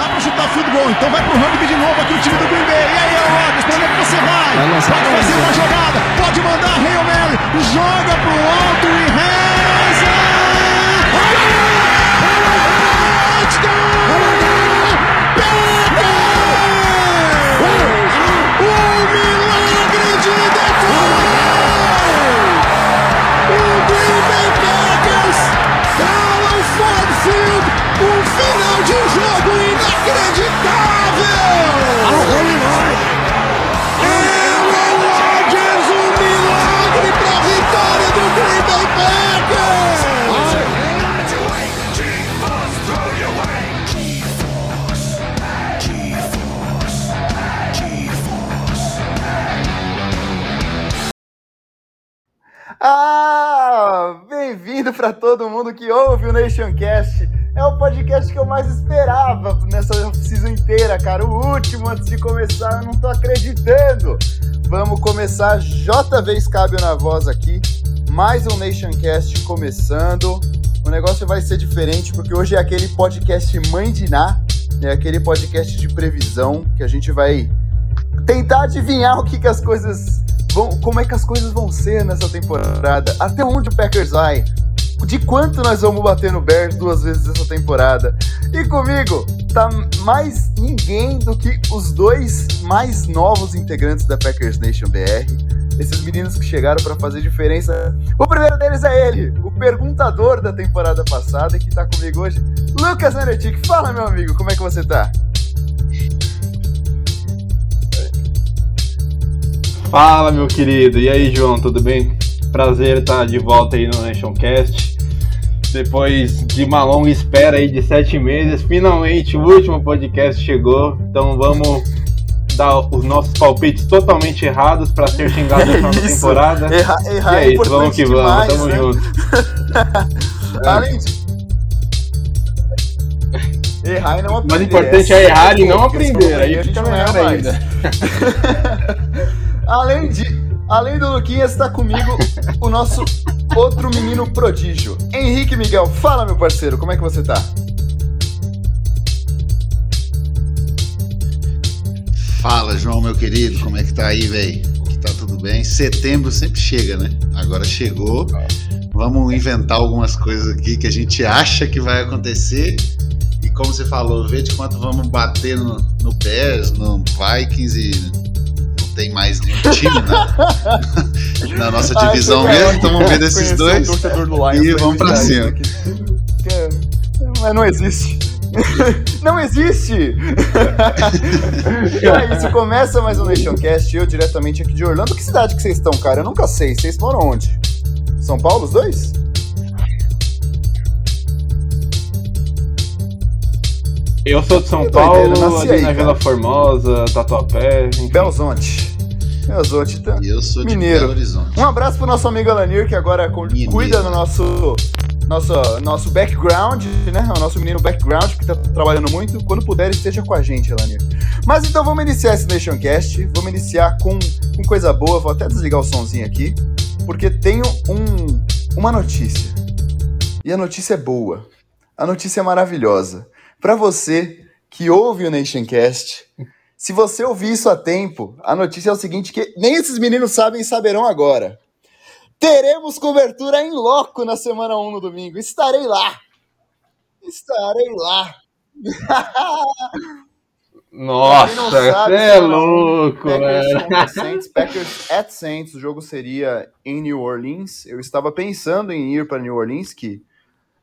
dá pra chutar field goal. Então vai pro rugby de novo aqui o time do Green Bay. E aí, Rodgers, pra onde é que você vai? Pode fazer uma jogada, pode mandar Hail Mary, joga pro alto e Nationcast. É o podcast que eu mais esperava nessa season inteira, cara. O último antes de começar, eu não tô acreditando. Vamos começar. JV Scábio na voz aqui. Mais um Nationcast começando. O negócio vai ser diferente porque hoje é aquele podcast Mãe de Ná, é aquele podcast de previsão que a gente vai tentar adivinhar o que, que as coisas vão, como é que as coisas vão ser nessa temporada, até onde o Packers vai, de quanto nós vamos bater no Bears duas vezes essa temporada. E comigo tá mais ninguém do que os dois mais novos integrantes da Packers Nation BR. Esses meninos que chegaram para fazer diferença. O primeiro deles é ele, o perguntador da temporada passada que tá comigo hoje, Lucas Neretic. Fala, meu amigo, como é que você tá? Fala, meu querido. E aí, João, tudo bem? Prazer estar de volta aí no Nationcast. Depois de uma longa espera aí de sete meses, finalmente o último podcast chegou. Então vamos dar os nossos palpites totalmente errados para ser xingado na final temporada. Erra, errar e é, é isso, vamos que vamos, tamo né? junto. Além de... Errar e não aprender. Mas o importante é, é errar e não aprender. Aí fica melhor ainda. Além de. Além do Luquinhas, está comigo o nosso outro menino prodígio. Henrique Miguel, fala meu parceiro, como é que você tá? Fala, João, meu querido, como é que tá aí, velho? Que tá tudo bem? Setembro sempre chega, né? Agora chegou. Vamos inventar algumas coisas aqui que a gente acha que vai acontecer. E como você falou, ver de quanto vamos bater no, no Bears, no Vikings e tem mais nenhum time na, na nossa divisão Ai, mesmo, então vamos ver desses dois e vamos pra cima. Mas não existe. não existe! é isso, começa mais um Nationcast, eu diretamente aqui de Orlando. Que cidade que vocês estão, cara? Eu nunca sei. Vocês moram onde? São Paulo, os dois? Eu sou de São que Paulo, doideira, ali aí, na Vila Formosa, Tatuapé. Enfim. Belzonte. Belzonte, tá? Eu sou de Mineiro. Belo Horizonte. Um abraço pro nosso amigo Alanir, que agora Mineiro. cuida do nosso, nosso, nosso background, né? O nosso menino background, que tá trabalhando muito. Quando puder, esteja com a gente, Alanir. Mas então vamos iniciar esse Nationcast. Vamos iniciar com, com coisa boa. Vou até desligar o somzinho aqui, porque tenho um, uma notícia. E a notícia é boa. A notícia é maravilhosa. Para você que ouve o Nationcast, se você ouvir isso a tempo, a notícia é o seguinte: que nem esses meninos sabem e saberão agora. Teremos cobertura em loco na semana 1 no domingo. Estarei lá. Estarei lá. Nossa, sabe, é louco, Packers, Saints, Packers at Saints, o jogo seria em New Orleans. Eu estava pensando em ir para New Orleans, que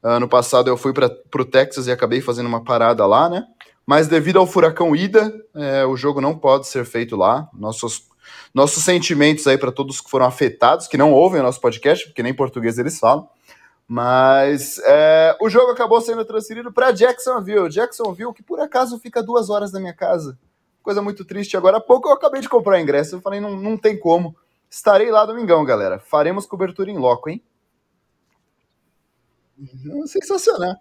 Ano passado eu fui para o Texas e acabei fazendo uma parada lá, né? Mas devido ao furacão Ida, é, o jogo não pode ser feito lá. Nossos, nossos sentimentos aí para todos que foram afetados, que não ouvem o nosso podcast, porque nem português eles falam. Mas é, o jogo acabou sendo transferido para Jacksonville. Jacksonville, que por acaso fica duas horas da minha casa. Coisa muito triste. Agora há pouco eu acabei de comprar ingresso. Eu falei, não, não tem como. Estarei lá domingão, galera. Faremos cobertura em loco, hein? Sensacional.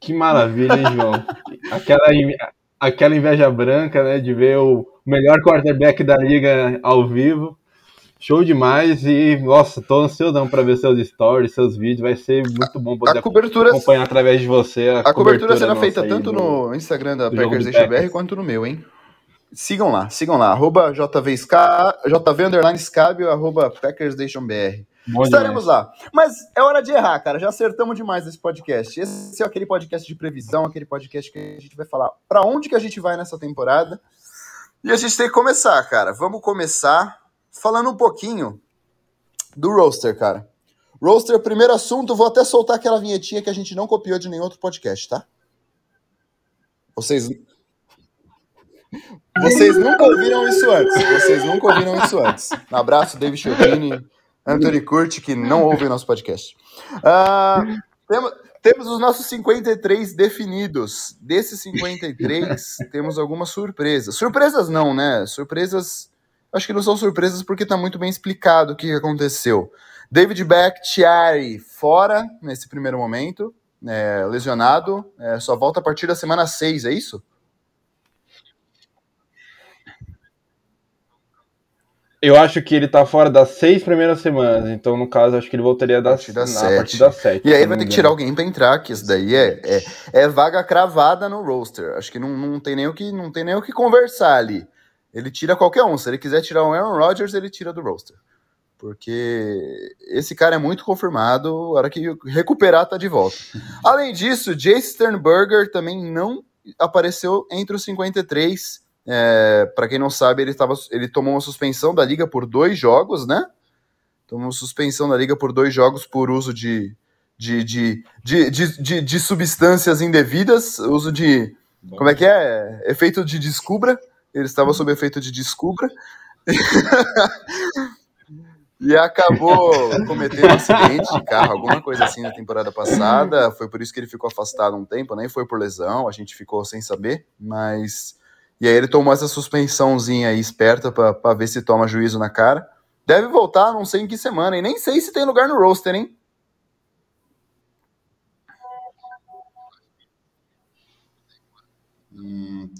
Que maravilha, hein, João? aquela, aquela inveja branca, né, de ver o melhor quarterback da liga ao vivo. Show demais e, nossa, tô ansiosão para ver seus stories, seus vídeos. Vai ser muito bom poder a cobertura, acompanhar através de você. A, a cobertura, cobertura será feita tanto do, no Instagram da Packers BR quanto no meu, hein? Sigam lá, sigam lá, arroba JVSK, JV underline Scabio, arroba Estaremos demais. lá. Mas é hora de errar, cara. Já acertamos demais esse podcast. Esse é aquele podcast de previsão, aquele podcast que a gente vai falar para onde que a gente vai nessa temporada. E a gente tem que começar, cara. Vamos começar falando um pouquinho do roster, cara. Roster, primeiro assunto, vou até soltar aquela vinhetinha que a gente não copiou de nenhum outro podcast, tá? Vocês vocês nunca ouviram isso antes. Vocês nunca ouviram isso antes. Um abraço, David Chiodini, Anthony Curti, que não ouve o nosso podcast. Uh, temos, temos os nossos 53 definidos. Desses 53, temos algumas surpresas. Surpresas não, né? Surpresas Acho que não são surpresas porque está muito bem explicado o que aconteceu. David Bakhtiari fora nesse primeiro momento, é, lesionado, é, só volta a partir da semana 6, é isso? Eu acho que ele tá fora das seis primeiras semanas, então no caso acho que ele voltaria das, a partir das, sete. Partir das sete. E aí vai ter que tirar alguém para entrar, que isso daí é, é, é, vaga cravada no roster. Acho que não, não, tem nem o que, não tem nem o que conversar ali. Ele tira qualquer um. Se ele quiser tirar um Aaron Rodgers, ele tira do roster. Porque esse cara é muito confirmado, a hora que recuperar tá de volta. Além disso, Jace Sternberger também não apareceu entre os 53. É, para quem não sabe, ele, tava, ele tomou uma suspensão da liga por dois jogos, né? Tomou suspensão da liga por dois jogos por uso de, de, de, de, de, de, de substâncias indevidas, uso de. Como é que é? Efeito de descubra. Ele estava sob efeito de descubra. e acabou cometendo um acidente de carro, alguma coisa assim na temporada passada. Foi por isso que ele ficou afastado um tempo, nem foi por lesão, a gente ficou sem saber, mas. E aí ele tomou essa suspensãozinha aí esperta para ver se toma juízo na cara. Deve voltar, não sei em que semana, e nem sei se tem lugar no roster, hein? Hum,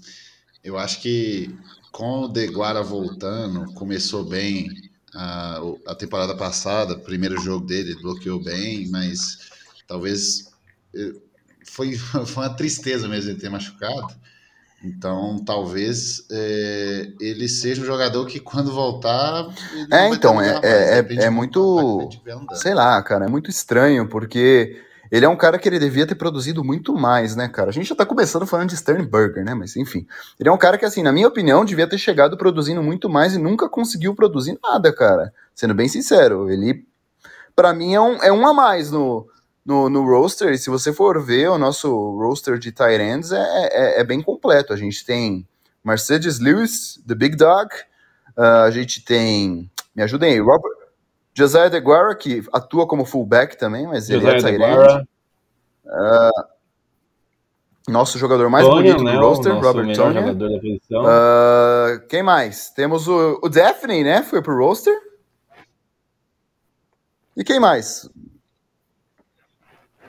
eu acho que com o Deguara voltando, começou bem a, a temporada passada, primeiro jogo dele, bloqueou bem, mas talvez eh, foi, foi uma tristeza mesmo ele ter machucado. Então, talvez é, ele seja um jogador que quando voltar. É, então, é, é, é, é muito. Sei lá, cara, é muito estranho, porque ele é um cara que ele devia ter produzido muito mais, né, cara? A gente já tá começando falando de Sternberger, né? Mas enfim. Ele é um cara que, assim, na minha opinião, devia ter chegado produzindo muito mais e nunca conseguiu produzir nada, cara. Sendo bem sincero, ele, para mim, é um, é um a mais no, no, no roster. E se você for ver, o nosso roster de tight ends é, é, é bem completo. A gente tem Mercedes Lewis, The Big Dog. Uh, a gente tem. Me ajudem aí, Robert. Josiah DeGuara, que atua como fullback também, mas ele é end. Uh, nosso jogador mais Tonya, bonito do né, roster, Robert Tonya. Uh, quem mais? Temos o, o Daphne, né? Foi pro roster. E quem mais?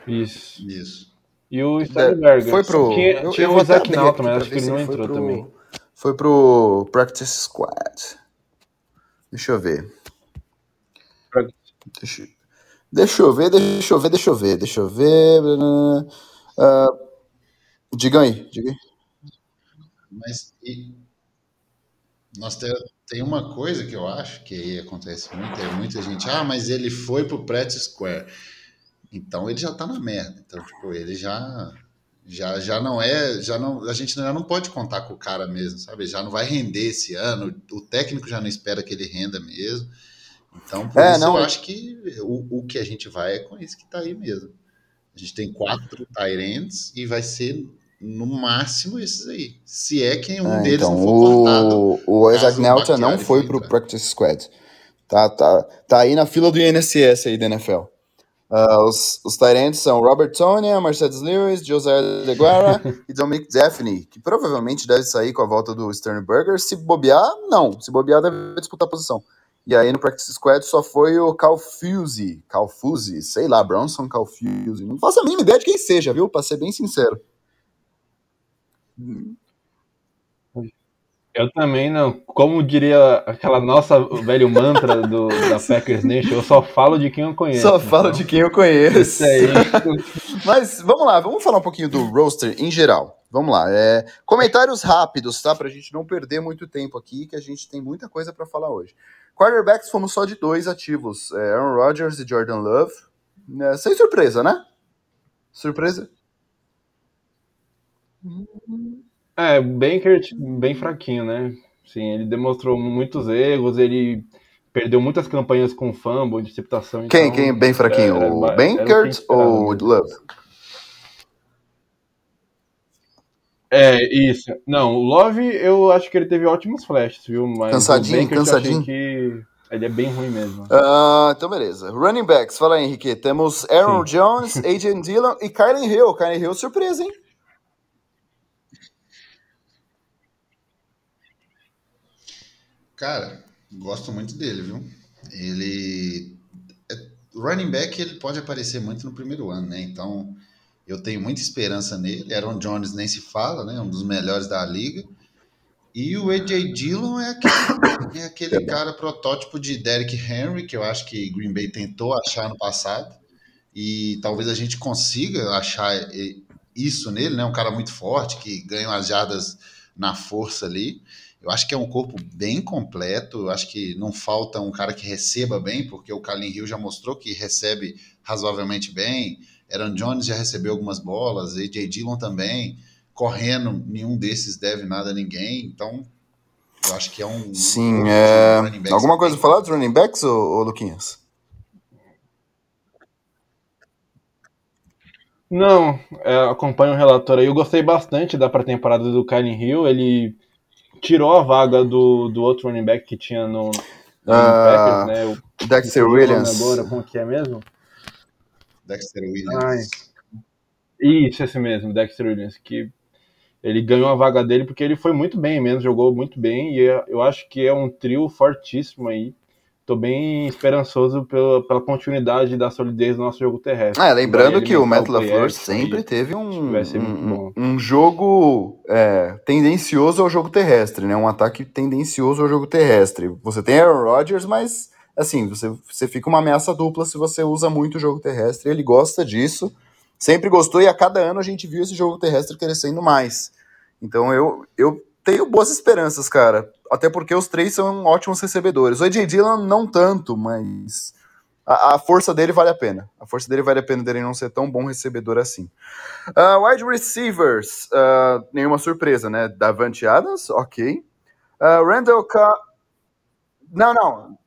Isso. Isso. E o Steinberger. Foi pro. Tinha, eu, tinha eu o Zac Nauta, mas acho que ele não entrou pro, também. Foi pro Practice Squad. Deixa eu ver. Deixa, deixa eu ver, deixa eu ver, deixa eu ver, deixa eu ver. Uh, diga aí, diga aí. Mas e, nós tem, tem uma coisa que eu acho que aí acontece muito, é muita gente, ah, mas ele foi pro Pratt Square. Então ele já tá na merda. Então, tipo, ele já já já não é, já não, a gente já não pode contar com o cara mesmo, sabe? Já não vai render esse ano, o técnico já não espera que ele renda mesmo. Então, por é, isso não, eu acho que o, o que a gente vai é com isso que está aí mesmo. A gente tem quatro Tyrants e vai ser no máximo esses aí. Se é que um é, deles então, não for cortado. O, o Isaac Nelson não foi para o Practice Squad. Tá, tá, tá aí na fila do INSS aí da NFL. Uh, os, os Tyrants são Robert Tonya, Mercedes Lewis, Josiah DeGuara e Dominic Daphne, que provavelmente deve sair com a volta do Sternberger. Se bobear, não. Se bobear, deve disputar a posição. E aí no Practice Squad só foi o Calfuse, Calfuse, sei lá, Bronson Calfuse. Não faço a mínima ideia de quem seja, viu? Pra ser bem sincero. Eu também não. Como diria aquela nossa velho mantra do, da Packers Nation, eu só falo de quem eu conheço. Só falo então, de quem eu conheço. Isso aí. Mas vamos lá, vamos falar um pouquinho do roster em geral. Vamos lá. É, comentários rápidos, tá? Pra gente não perder muito tempo aqui, que a gente tem muita coisa para falar hoje. Quarterbacks fomos só de dois ativos: é, Aaron Rodgers e Jordan Love. É, sem surpresa, né? Surpresa? É, Bankert bem fraquinho, né? Sim, ele demonstrou muitos erros, ele perdeu muitas campanhas com fumble, interceptação. Quem, então, quem é bem fraquinho? era- o era Bankert quem esperava ou o. Love? É, isso. Não, o Love, eu acho que ele teve ótimos flashes, viu? Mas Cansadinho, o Bankert cansadinho. que ele é bem ruim mesmo. Ah, então beleza. Running backs, fala aí, Henrique. Temos Aaron Sim. Jones, A.J. Dillon e Kylen Hill. Kylen Hill, surpresa, hein? Cara, gosto muito dele, viu? Ele. é- Running back ele pode aparecer muito no primeiro ano, né? Então eu tenho muita esperança nele. Aaron Jones nem se fala, né? Um dos melhores da liga. E o AJ Dillon é aquele, é aquele cara protótipo de Derrick Henry, que eu acho que Green Bay tentou achar no passado. E talvez a gente consiga achar eh, isso nele, né? Um cara muito forte, que ganha as jardas na força ali. Eu acho que é um corpo bem completo. Eu acho que não falta um cara que receba bem, porque o Kalin Hill já mostrou que recebe razoavelmente bem. Aaron Jones já recebeu algumas bolas, AJ Dillon também. Correndo, nenhum desses deve nada a ninguém. Então, eu acho que é um. Sim, um é... running backs Alguma coisa pra falar dos running backs, ô, ô Luquinhas? Não, é, acompanho o relatório aí. Eu gostei bastante da pré-temporada do Kylie Hill. Ele tirou a vaga do, do outro running back que tinha no, no Ah, Packers, né? O, Dexter Williams. Agora, como que é mesmo? Dexter Williams. Ai. Isso, esse mesmo, Dexter Williams, que ele ganhou a vaga dele porque ele foi muito bem mesmo, jogou muito bem, e eu acho que é um trio fortíssimo aí. Tô bem esperançoso pela, pela continuidade da solidez do nosso jogo terrestre. É, lembrando que o Matt LaFleur sempre teve um, um, um jogo é, tendencioso ao jogo terrestre, né? Um ataque tendencioso ao jogo terrestre. Você tem Aaron Rodgers, mas assim, você, você fica uma ameaça dupla se você usa muito o jogo terrestre. Ele gosta disso, sempre gostou, e a cada ano a gente viu esse jogo terrestre crescendo mais. Então eu, eu tenho boas esperanças, cara. Até porque os três são ótimos recebedores. O AJ Dillon não tanto, mas a, a força dele vale a pena. A força dele vale a pena dele não ser tão bom recebedor assim. Ah, wide receivers, ah, nenhuma surpresa, né? Davante Adams, ok. Ah, Randall Cobb. Não, não.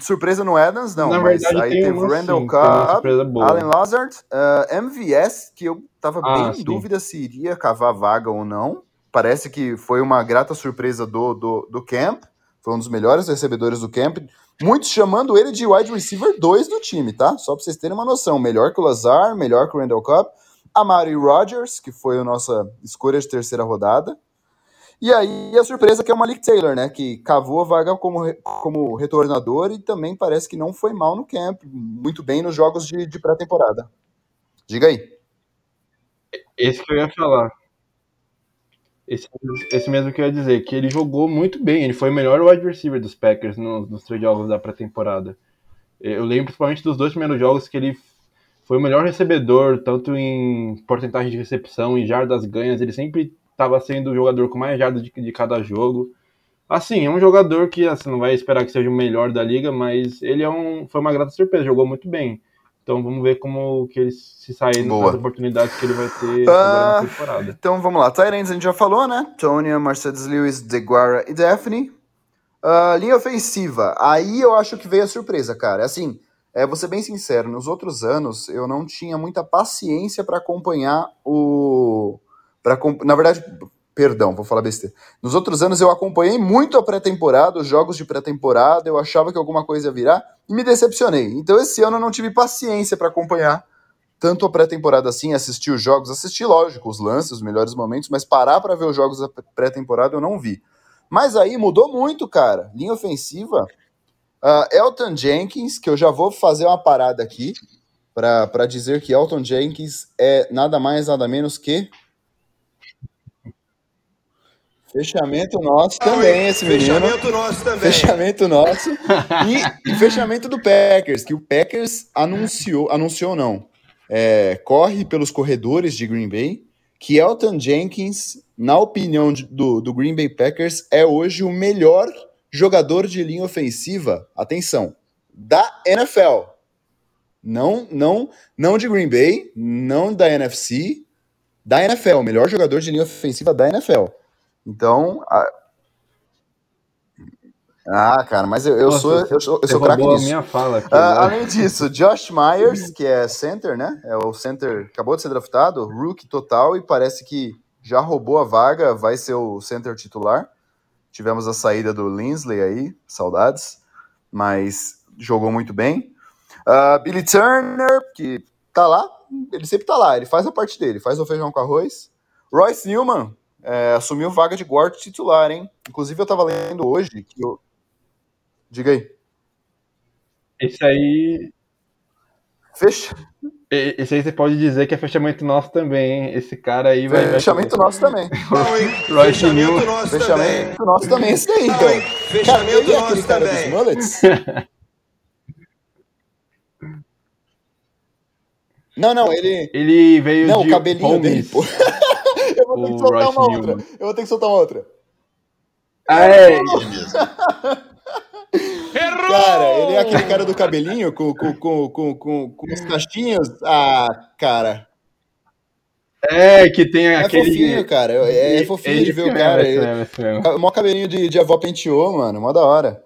Surpresa no Adams, não. Na mas verdade, aí tem teve Randall sim, Cobb. Allen Lazard, ah, MVS, que eu tava Ah, bem em sim. dúvida se iria cavar vaga ou não. Parece que foi uma grata surpresa do, do, do camp. Foi um dos melhores recebedores do camp. Muitos chamando ele de wide receiver 2 do time, tá? Só pra vocês terem uma noção. Melhor que o Lazar, melhor que o Randall Cobb. Amari Rodgers, que foi a nossa escolha de terceira rodada. E aí a surpresa que é o Malik Taylor, né? Que cavou a vaga como, como retornador e também parece que não foi mal no camp. Muito bem nos jogos de, de pré-temporada. Diga aí. Esse que eu ia falar. Esse, esse mesmo que eu ia dizer, que ele jogou muito bem. Ele foi o melhor wide receiver dos Packers nos, nos três jogos da pré-temporada. Eu lembro principalmente dos dois primeiros jogos que ele foi o melhor recebedor, tanto em porcentagem de recepção e jardas ganhas. Ele sempre estava sendo o jogador com mais jardas de, de cada jogo. Assim, é um jogador que assim, não vai esperar que seja o melhor da liga, mas ele é um, foi uma grata surpresa, jogou muito bem. Então vamos ver como que ele se sair nas oportunidades que ele vai ter Ah, na temporada. Então vamos lá. Tyrants a gente já falou, né? Tonya, Mercedes Lewis, Deguara e Daphne. Ah, linha ofensiva. Aí eu acho que veio a surpresa, cara. Assim, é, vou ser bem sincero, nos outros anos eu não tinha muita paciência para acompanhar o. Pra, na verdade, perdão, vou falar besteira. Nos outros anos eu acompanhei muito a pré-temporada, os jogos de pré-temporada, eu achava que alguma coisa ia virar e me decepcionei. Então esse ano eu não tive paciência para acompanhar tanto a pré-temporada assim, assistir os jogos, assisti, lógico, os lances, os melhores momentos, mas parar para ver os jogos da pré-temporada eu não vi. Mas aí mudou muito, cara. Linha ofensiva. ah, Elton Jenkins, que eu já vou fazer uma parada aqui para dizer que Elton Jenkins é nada mais, nada menos que Fechamento nosso também, esse menino. Fechamento nosso também. Fechamento nosso. E, e fechamento do Packers, que o Packers anunciou, anunciou não, é, corre pelos corredores de Green Bay, que Elton Jenkins, na opinião de- do, do Green Bay Packers, é hoje o melhor jogador de linha ofensiva, atenção, da NFL. Não, não, não de Green Bay, não da NFC, da NFL, o melhor jogador de linha ofensiva da NFL. Então, a- ah, cara, mas eu, eu Nossa, sou eu sou, eu sou craque nisso. minha fala aqui. Ah, agora. além disso, Josh Myers, que é center, né? É o center, acabou de ser draftado, rookie total, e parece que já roubou a vaga, vai ser o center titular. Tivemos a saída do Linsley aí, saudades, mas jogou muito bem. Ah, Billy Turner, que tá lá, ele sempre tá lá, ele faz a parte dele, faz o feijão com arroz. Royce Newman é, assumiu vaga de guard titular, hein? Inclusive eu tava lendo hoje que o... Diga aí. Esse aí. Fecha... Esse aí você pode dizer que é fechamento nosso também, hein? Esse cara aí vai. vai- Fechamento nosso também. Bom, hein? Royce Newman. Fechamento nosso também. Fechamento nosso também, esse daí, então. Cara, Fechamento aquele nosso cara dos também. mullets? Não, não, ele. Ele veio Não, de o cabelinho Holmes. dele, pô. Eu vou ter que soltar Royce uma Newman. outra. Eu vou ter que soltar uma outra. Ah, é, Cara, ele é aquele cara do cabelinho com, com, com, com, com, com os cachinhos. Ah, cara. é, que tem É aquele. fofinho, cara. É, é fofinho de ver o cara. Ele- mesmo, esse mesmo. O maior cabelinho de, de avó penteou, mano. Mó da hora.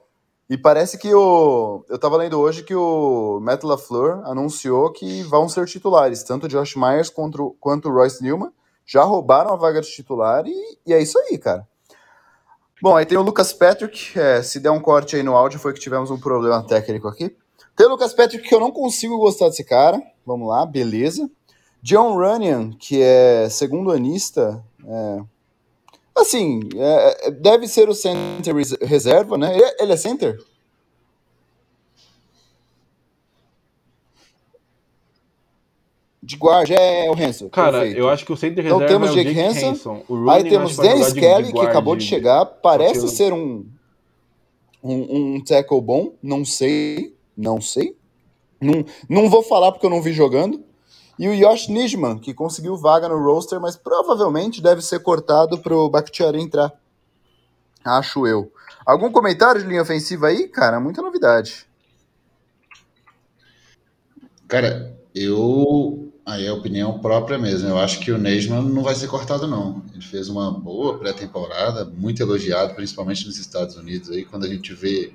E parece que o. Eu tava lendo hoje que o Matt LaFleur anunciou que vão ser titulares. Tanto o Josh Myers quanto, quanto o Royce Newman já roubaram a vaga de titular e, e é isso aí, cara. Bom, aí tem o Lucas Patrick. é, se der um corte aí no áudio, foi que tivemos um problema técnico aqui. Tem o Lucas Patrick que eu não consigo gostar desse cara. Vamos lá, beleza. John Runyan, que é segundo anista. é, Assim, é, é, deve ser o center res- reserva, né? Ele, ele é center? De guarda, é o Hanson. Cara, perfeito. eu acho que o center Então reserva temos é o Jake Jake Hanson, Hanson. O Aí temos Dennis de- Kelly, de que acabou de chegar. Parece eu- ser um, um, um tackle bom. Não sei. Não sei. Não, não vou falar porque eu não vi jogando. E o Yosh Nijman, que conseguiu vaga no roster, mas provavelmente deve ser cortado pro Bakhtiari entrar. Acho eu. Algum comentário de linha ofensiva aí? Cara, muita novidade. Cara, eu. Aí é opinião própria mesmo. Eu acho que o Neisman não vai ser cortado, não. Ele fez uma boa pré-temporada, muito elogiado, principalmente nos Estados Unidos. Aí, quando a gente vê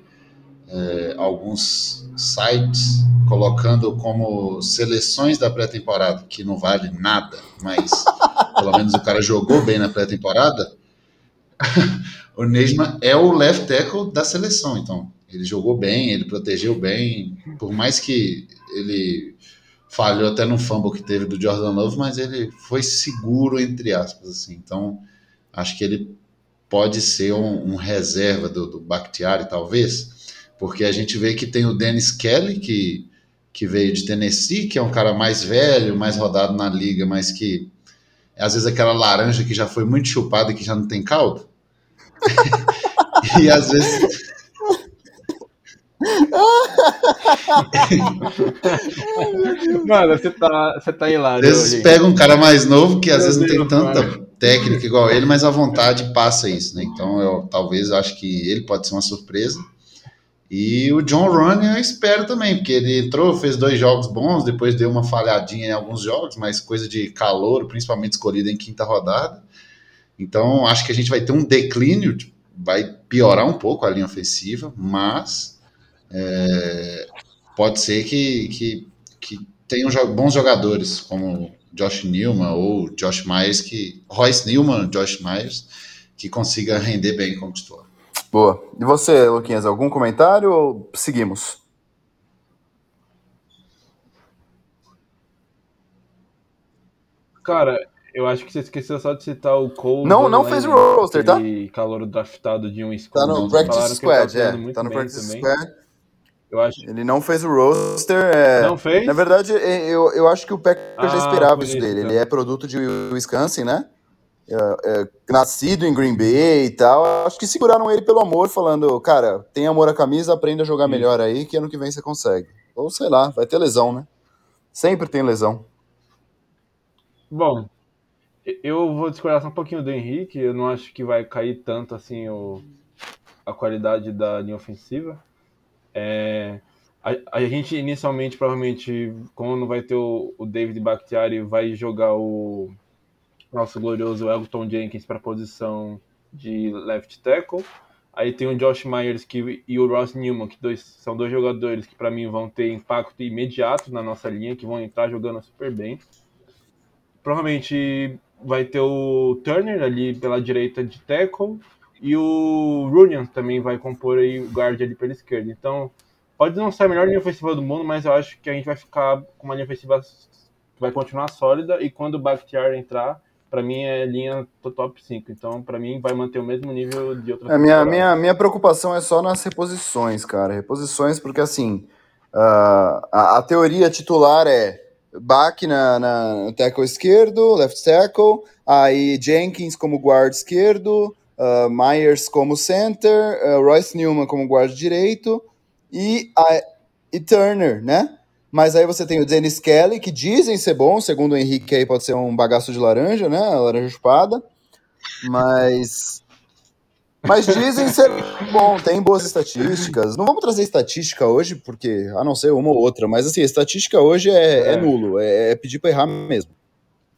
é, alguns sites colocando como seleções da pré-temporada, que não vale nada, mas pelo menos o cara jogou bem na pré-temporada. o Neisman é o left tackle da seleção, então. Ele jogou bem, ele protegeu bem, por mais que ele falhou até no fumble que teve do Jordan Love, mas ele foi seguro, entre aspas, assim. Então, acho que ele pode ser um, um reserva do, do Bakhtiari, talvez, porque a gente vê que tem o Dennis Kelly, que, que veio de Tennessee, que é um cara mais velho, mais rodado na liga, mas que às vezes aquela laranja que já foi muito chupada e que já não tem caldo. e às vezes Mano, você tá, você tá hilário. Às vezes pega um cara mais novo que às Meu vezes não tem Deus, tanta mano. técnica igual ele, mas a vontade passa isso, né? Então eu talvez acho que ele pode ser uma surpresa. E o John Run eu espero também, porque ele entrou, fez dois jogos bons, depois deu uma falhadinha em alguns jogos, mas coisa de calor, principalmente escolhido em quinta rodada. Então acho que a gente vai ter um declínio, vai piorar um pouco a linha ofensiva, mas é, pode ser que, que, que tenham bons jogadores, como Josh Newman ou Josh Myers, que Royce Newman, Josh Myers, que consiga render bem como titular. Boa. E você, Luquinhas, algum comentário ou seguimos? Cara, eu acho que você esqueceu só de citar o Cole. Não, não Van fez o roster, tá? aquele calor draftado de um Tá school. no practice tá squad, é. Tá no practice também. squad. Eu acho. Ele não fez o roster. é, Não fez? Na verdade, é, eu, eu acho que o Packers já Ah, esperava por isso dele. então. Ele é produto de Wisconsin, né? é, é, nascido em Green Bay e tal. Acho que seguraram ele pelo amor, falando, cara, tem amor à camisa, aprenda a jogar melhor aí, que ano que vem você consegue. Ou sei lá, vai ter lesão, né? Sempre tem lesão. Bom, eu vou discordar um pouquinho do Henrique. Eu não acho que vai cair tanto assim o, a qualidade da linha ofensiva. É, a, a, gente inicialmente, provavelmente, quando vai ter o, o David Bakhtiari, vai jogar o nosso glorioso Elton Jenkins para a posição de left tackle. Aí tem o Josh Myers que, e o Ross Newman, que dois, são dois jogadores que para mim vão ter impacto imediato na nossa linha, que vão entrar jogando super bem. Provavelmente vai ter o Turner ali pela direita de tackle e o Runion também vai compor aí o guard ali pela esquerda. Então, pode não ser a melhor linha ofensiva do mundo, mas eu acho que a gente vai ficar com uma linha ofensiva que vai continuar sólida e quando o Bakhtiar entrar, para mim é linha top 5. Então, para mim, vai manter o mesmo nível de outras a minha, minha, minha preocupação é só nas reposições, cara. Reposições, porque assim, uh, a, a, teoria titular é Bach na, na, no tackle esquerdo, left tackle, aí Jenkins como guard esquerdo, uh, Myers como center, uh, Royce Newman como guard direito e, a, e Turner, né? Mas aí você tem o Dennis Kelly, que dizem ser bom, segundo o Henrique aí pode ser um bagaço de laranja, né? Laranja chupada. Mas. Mas dizem ser bom, tem boas estatísticas. Não vamos trazer estatística hoje, porque, a não ser uma ou outra, mas assim, estatística hoje é, é. é nulo, é, é pedir para errar mesmo.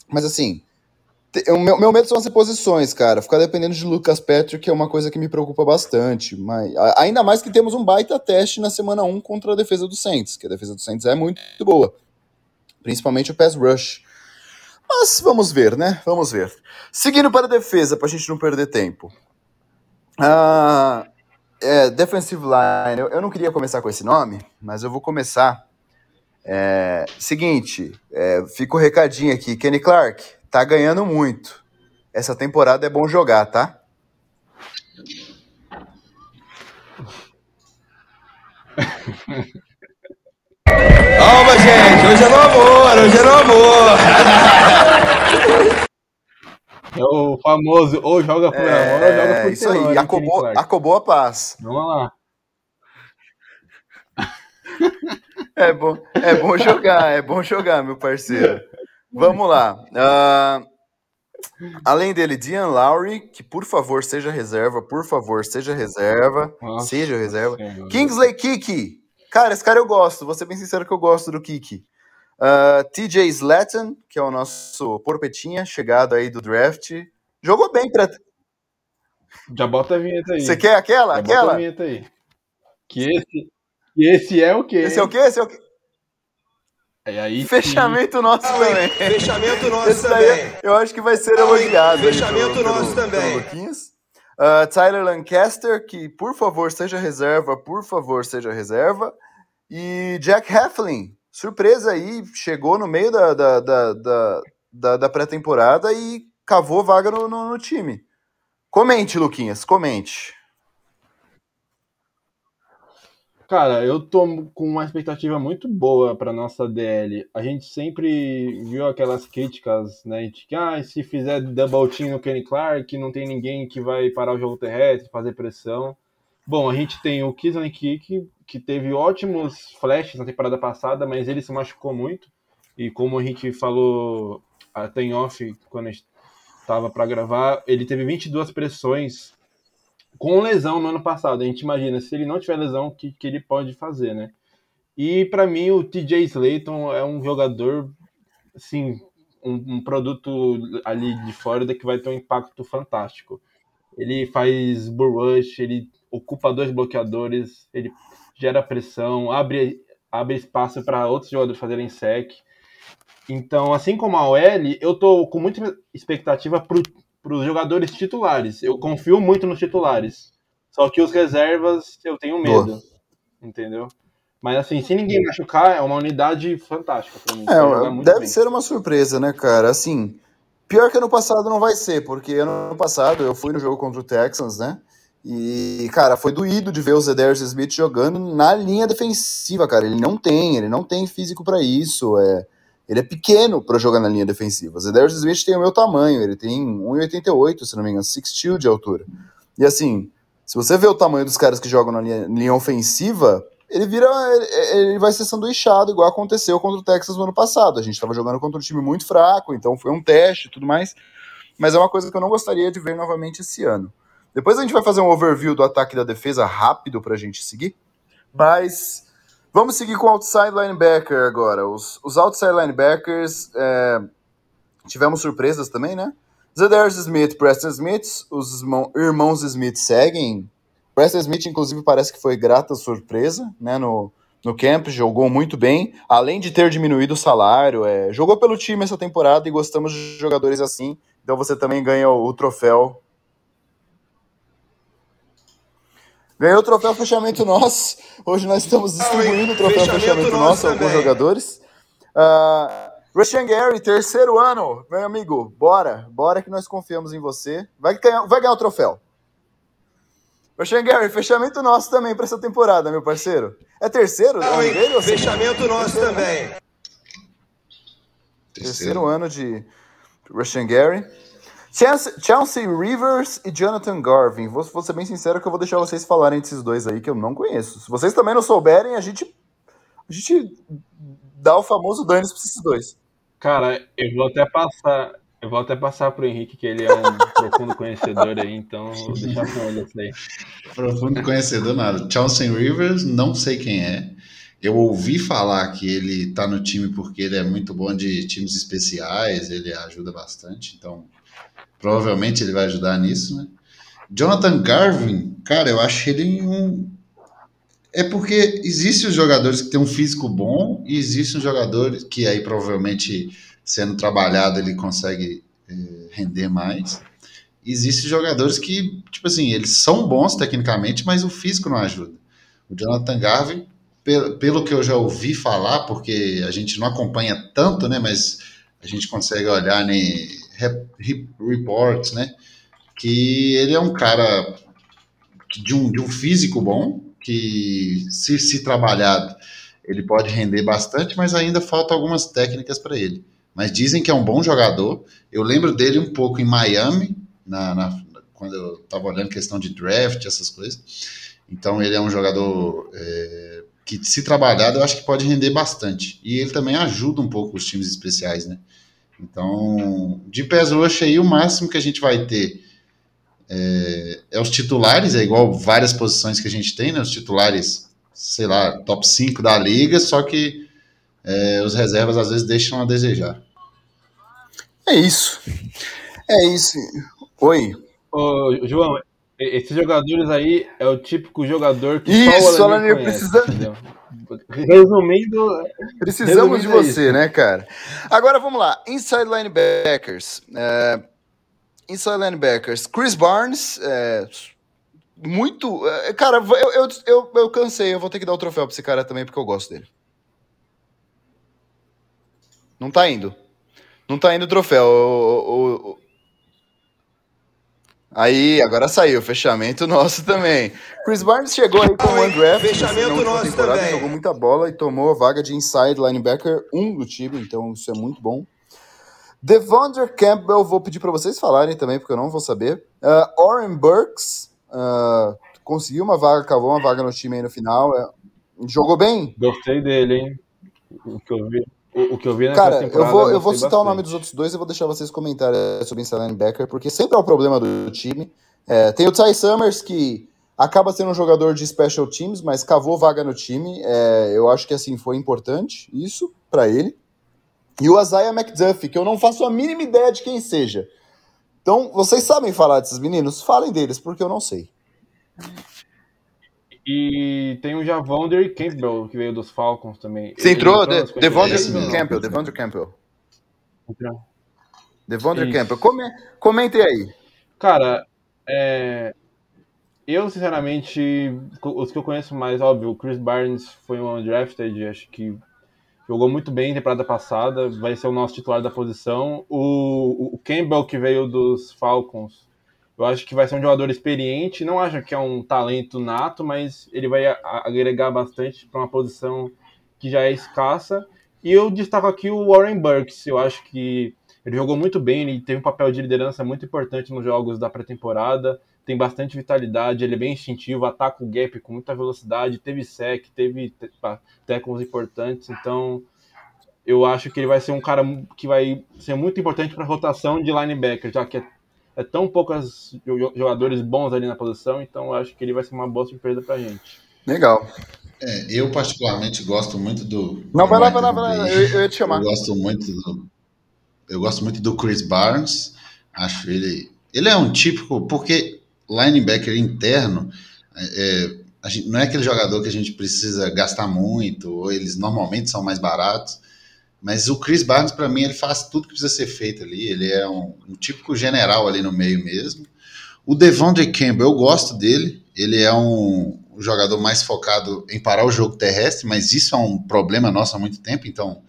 Mas assim, o meu, meu medo são as reposições, cara. Ficar dependendo de Lucas Patrick é uma coisa que me preocupa bastante. Mas, ainda mais que temos um baita teste na semana 1 contra a defesa do Saints, que a defesa do Saints é muito boa. Principalmente o pass rush. Mas vamos ver, né? Vamos ver. Seguindo para a defesa, para a gente não perder tempo. Ah, é, defensive line, eu, eu, não queria começar com esse nome, mas eu vou começar. É, seguinte, é, fica o recadinho aqui. Kenny Clark, tá ganhando muito. Essa temporada é bom jogar, tá? Calma, gente. Hoje é no amor, hoje é no amor. É o famoso ou joga por é, amor ou joga por Isso aí, acabou, acabou a paz. Vamos lá. É bom, é bom jogar, é bom jogar, meu parceiro. Vamos lá. Uh, além dele, Dian Lowry, que por favor seja reserva, por favor seja reserva, Nossa, seja reserva. Senhora. Kingsley Kiki. Cara, esse cara eu gosto, vou ser bem sincero que eu gosto do Kiki. Uh, TJ Slatton, que é o nosso porpetinha, chegado aí do draft. Jogou bem pra. Já bota a vinheta aí. Você quer aquela? Já aquela? Bota a vinheta aí. Que esse, que esse é o quê? Esse é o quê? Esse é o quê? É aí fechamento nosso ah, também. Fechamento nosso Esse também. eu acho que vai ser elogiado. Fechamento pelo, nosso pelo, também. Pelo uh, Tyler Lancaster, que por favor seja reserva, por favor seja reserva. E Jack Hefflin, surpresa aí, chegou no meio da, da, da, da, da, da pré-temporada e cavou vaga no, no, no time. Comente, Luquinhas, comente. Cara, eu tô com uma expectativa muito boa para nossa DL. A gente sempre viu aquelas críticas, né, de que ah, se fizer double team no Kenny Clark, não tem ninguém que vai parar o jogo terrestre, fazer pressão. Bom, a gente tem o Kisley Kick, que teve ótimos flashes na temporada passada, mas ele se machucou muito. E como a gente falou até em off, quando a gente estava para gravar, ele teve 22 pressões com lesão no ano passado. A gente imagina, se ele não tiver lesão, o que, que ele pode fazer, né? E para mim, o TJ Slayton é um jogador, assim, um, um, produto ali de Flórida que vai ter um impacto fantástico. Ele faz bull rush, ele ocupa dois bloqueadores, ele gera pressão, abre, abre espaço para outros jogadores fazerem sec. Então, assim como a OL, eu tô com muita expectativa pro para os jogadores titulares. Eu confio muito nos titulares. Só que os reservas eu tenho medo. Boa. Entendeu? Mas assim, se ninguém machucar, é uma unidade fantástica pra mim. É, deve bem. ser uma surpresa, né, cara? Assim, pior que ano passado não vai ser, porque ano passado eu fui no jogo contra o Texans, né? E, cara, foi doído de ver o Zedarius Smith jogando na linha defensiva, cara. Ele não tem, ele não tem físico para isso. É, ele é pequeno para jogar na linha defensiva. Zedarius Smith tem o meu tamanho, ele tem 1,88, se não me engano, 6'2 de altura. E assim, se você vê o tamanho dos caras que jogam na linha, linha ofensiva, ele vira. Ele, ele, vai ser sanduichado, igual aconteceu contra o Texas no ano passado. A gente estava jogando contra um time muito fraco, então foi um teste e tudo mais. Mas é uma coisa que eu não gostaria de ver novamente esse ano. Depois a gente vai fazer um overview do ataque e da defesa rápido para a gente seguir. Mas Vamos seguir com o outside linebacker agora. Os, os outside linebackers é, tivemos surpresas também, né? Zedarius Smith, Preston Smith, os irmãos Smith seguem. Preston Smith, inclusive, parece que foi grata surpresa, né? No, no camp, jogou muito bem, além de ter diminuído o salário, é, jogou pelo time essa temporada e gostamos de jogadores assim. Então você também ganha o, o troféu Ganhou o troféu fechamento nosso. Hoje nós estamos distribuindo o troféu fechamento, fechamento nosso a alguns jogadores. Uh, Gary, terceiro ano. Meu amigo, bora. Bora que nós confiamos em você. Vai ganhar, vai ganhar o troféu. Rashan Gary, fechamento nosso também para essa temporada, meu parceiro. É terceiro? Não, é dele, fechamento nosso terceiro, também. Terceiro. terceiro ano de Rashan Gary. Chelsea Rivers e Jonathan Garvin. Vou, vou ser bem sincero que eu vou deixar vocês falarem desses dois aí que eu não conheço. Se vocês também não souberem, a gente, a gente dá o famoso dane para esses dois. Cara, eu vou até passar. Eu vou até passar pro Henrique, que ele é um profundo conhecedor aí, então vou deixar com ele isso aí. Profundo conhecedor nada. Chelsea Rivers, não sei quem é. Eu ouvi falar que ele tá no time porque ele é muito bom de times especiais, ele ajuda bastante, então Provavelmente ele vai ajudar nisso, né? Jonathan Garvin, cara, eu acho ele um. É porque existem os jogadores que têm um físico bom e existem os jogadores que aí provavelmente sendo trabalhado ele consegue é, render mais. Existem jogadores que, tipo assim, eles são bons tecnicamente, mas o físico não ajuda. O Jonathan Garvin, pelo, pelo que eu já ouvi falar, porque a gente não acompanha tanto, né, mas a gente consegue olhar né, reports, né? Que ele é um cara de um, de um físico bom, que se, se trabalhado ele pode render bastante, mas ainda falta algumas técnicas para ele. Mas dizem que é um bom jogador. Eu lembro dele um pouco em Miami, na, na quando eu estava olhando questão de draft, essas coisas. Então ele é um jogador é, que, se trabalhado, eu acho que pode render bastante. E ele também ajuda um pouco os times especiais, né? Então, de pés rush aí, o máximo que a gente vai ter é, é, os titulares, é igual várias posições que a gente tem, né? Os titulares, sei lá, top 5 da liga, só que é, os reservas às vezes deixam a desejar. É isso. É isso. Oi. Ô, João, esses jogadores aí é o típico jogador que Isso, só o Alanir precisa. Resumindo. Precisamos resumindo de você, é né, cara? Agora vamos lá. Inside linebackers. É... Inside linebackers. Chris Barnes. É... Muito. É... Cara, eu, eu, eu, eu cansei. Eu vou ter que dar o troféu pra esse cara também, porque eu gosto dele. Não tá indo. Não tá indo o troféu. O, o, Aí, agora saiu, fechamento nosso também. Chris Barnes chegou aí com o undraft. Fechamento nosso também. Jogou muita bola e tomou a vaga de inside linebacker 1 um do time, então isso é muito bom. Devondre Campbell, vou pedir para vocês falarem também, porque eu não vou saber. Uh, Oren Burks uh, conseguiu uma vaga, cavou uma vaga no time aí no final. Uh, jogou bem? Gostei dele, hein? O que eu vi. O, que eu vi Cara, eu vou, eu vou citar bastante. o nome dos outros dois e vou deixar vocês comentarem sobre esse linebacker, porque sempre é o problema do time. É, tem o Ty Summers, que acaba sendo um jogador de special teams, mas cavou vaga no time. É, eu acho que assim foi importante isso para ele. E o Isaiah McDuffie, que eu não faço a mínima ideia de quem seja. Então, vocês sabem falar desses meninos? Falem deles, porque eu não sei. E tem o Javonder Campbell, que veio dos Falcons também. Você entrou? De, Devondre Campbell, Devondre Campbell. Devondre Campbell. Come, comente aí. Cara, é, eu, sinceramente, os que eu conheço mais, óbvio, o Chris Barnes foi um undrafted, acho que jogou muito bem na temporada passada, vai ser o nosso titular da posição. O, o Campbell, que veio dos Falcons, eu acho que vai ser um jogador experiente. Não acho que é um talento nato, mas ele vai agregar bastante para uma posição que já é escassa. E eu destaco aqui o Warren Burks. Eu acho que ele jogou muito bem, ele tem um papel de liderança muito importante nos jogos da pré-temporada, tem bastante vitalidade, ele é bem instintivo, ataca o gap com muita velocidade, teve sec, teve tackles importantes, então eu acho que ele vai ser um cara que vai ser muito importante para a rotação de linebacker, já que é, é tão poucos jogadores bons ali na posição, então eu acho que ele vai ser uma boa surpresa para a gente. Legal. É, eu particularmente gosto muito do. Não, vai lá, vai lá, vai lá, eu, eu ia te chamar. Eu gosto muito do. Eu gosto muito do Chris Barnes. Acho ele. Ele é um típico. Porque linebacker interno. É, gente, não é aquele jogador que a gente precisa gastar muito, ou eles normalmente são mais baratos. Mas o Chris Barnes, para mim, ele faz tudo que precisa ser feito ali. Ele é um, um típico general ali no meio mesmo. O Devondre Campbell, eu gosto dele. Ele é um, um jogador mais focado em parar o jogo terrestre, mas isso é um problema nosso há muito tempo. Então,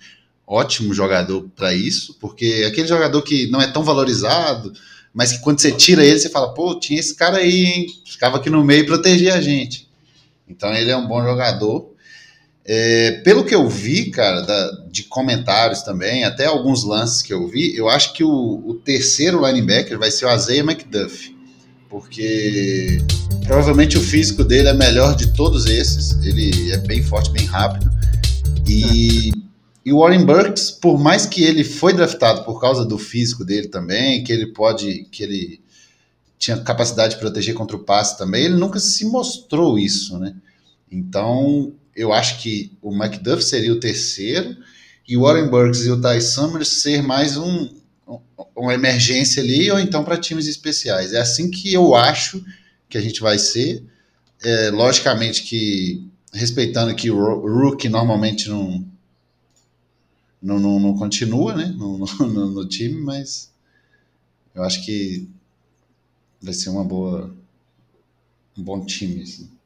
ótimo jogador para isso, porque é aquele jogador que não é tão valorizado, mas que quando você tira ele, você fala, pô, tinha esse cara aí, hein? Ficava aqui no meio e protegia a gente. Então, ele é um bom jogador. É, pelo que eu vi, cara, da, de comentários também, até alguns lances que eu vi, eu acho que o, o terceiro linebacker vai ser o Isaiah McDuff, porque provavelmente o físico dele é melhor de todos esses, ele é bem forte, bem rápido, e, e o Warren Burks, por mais que ele foi draftado por causa do físico dele também, que ele pode, que ele tinha capacidade de proteger contra o passe também, ele nunca se mostrou isso, né? Então, eu acho que o McDuff seria o terceiro e o Warren Burks e o Ty Summers ser mais um, uma emergência ali ou então para times especiais. É assim que eu acho que a gente vai ser. É, logicamente que respeitando que o Rook normalmente não, não, não, não continua né, no, no, no, time, mas eu acho que vai ser uma boa um bom time. Assim.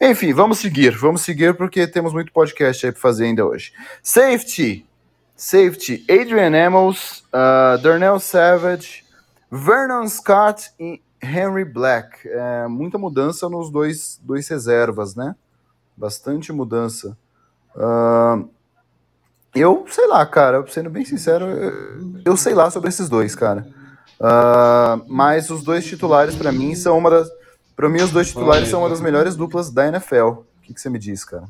Enfim, vamos seguir, vamos seguir porque temos muito podcast aí para fazer ainda hoje. Safety, safety, Adrian Amos, uh, Darnell Savage, Vernon Scott e Henry Black. É, muita mudança nos dois, dois reservas, né? Bastante mudança. Uh, eu sei lá, cara, sendo bem sincero, eu, eu sei lá sobre esses dois, cara. Uh, mas os dois titulares, para mim, são uma das para mim, os dois titulares são uma das melhores duplas da NFL. O que, que você me diz, cara?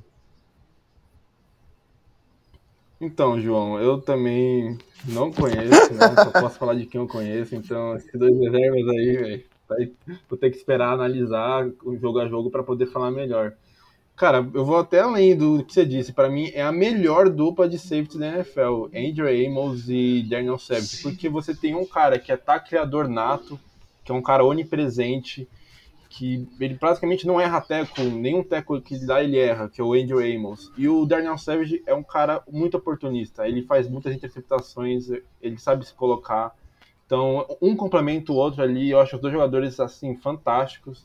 Então, João, eu também não conheço, né? Só posso falar de quem eu conheço. Então, esses dois reservas aí, velho, vou ter que esperar analisar o jogo a jogo para poder falar melhor. Cara, eu vou até além do que você disse. Para mim, é a melhor dupla de safety da NFL, Andrew Amos e Daniel Savage, porque você tem um cara que é criador nato, que é um cara onipresente, que ele praticamente não erra teco, nenhum teco que dá ele erra, que é o Andrew Amos. E o Darnell Savage é um cara muito oportunista, ele faz muitas interceptações, ele sabe se colocar. Então, um complementa o outro ali, eu acho os dois jogadores assim fantásticos.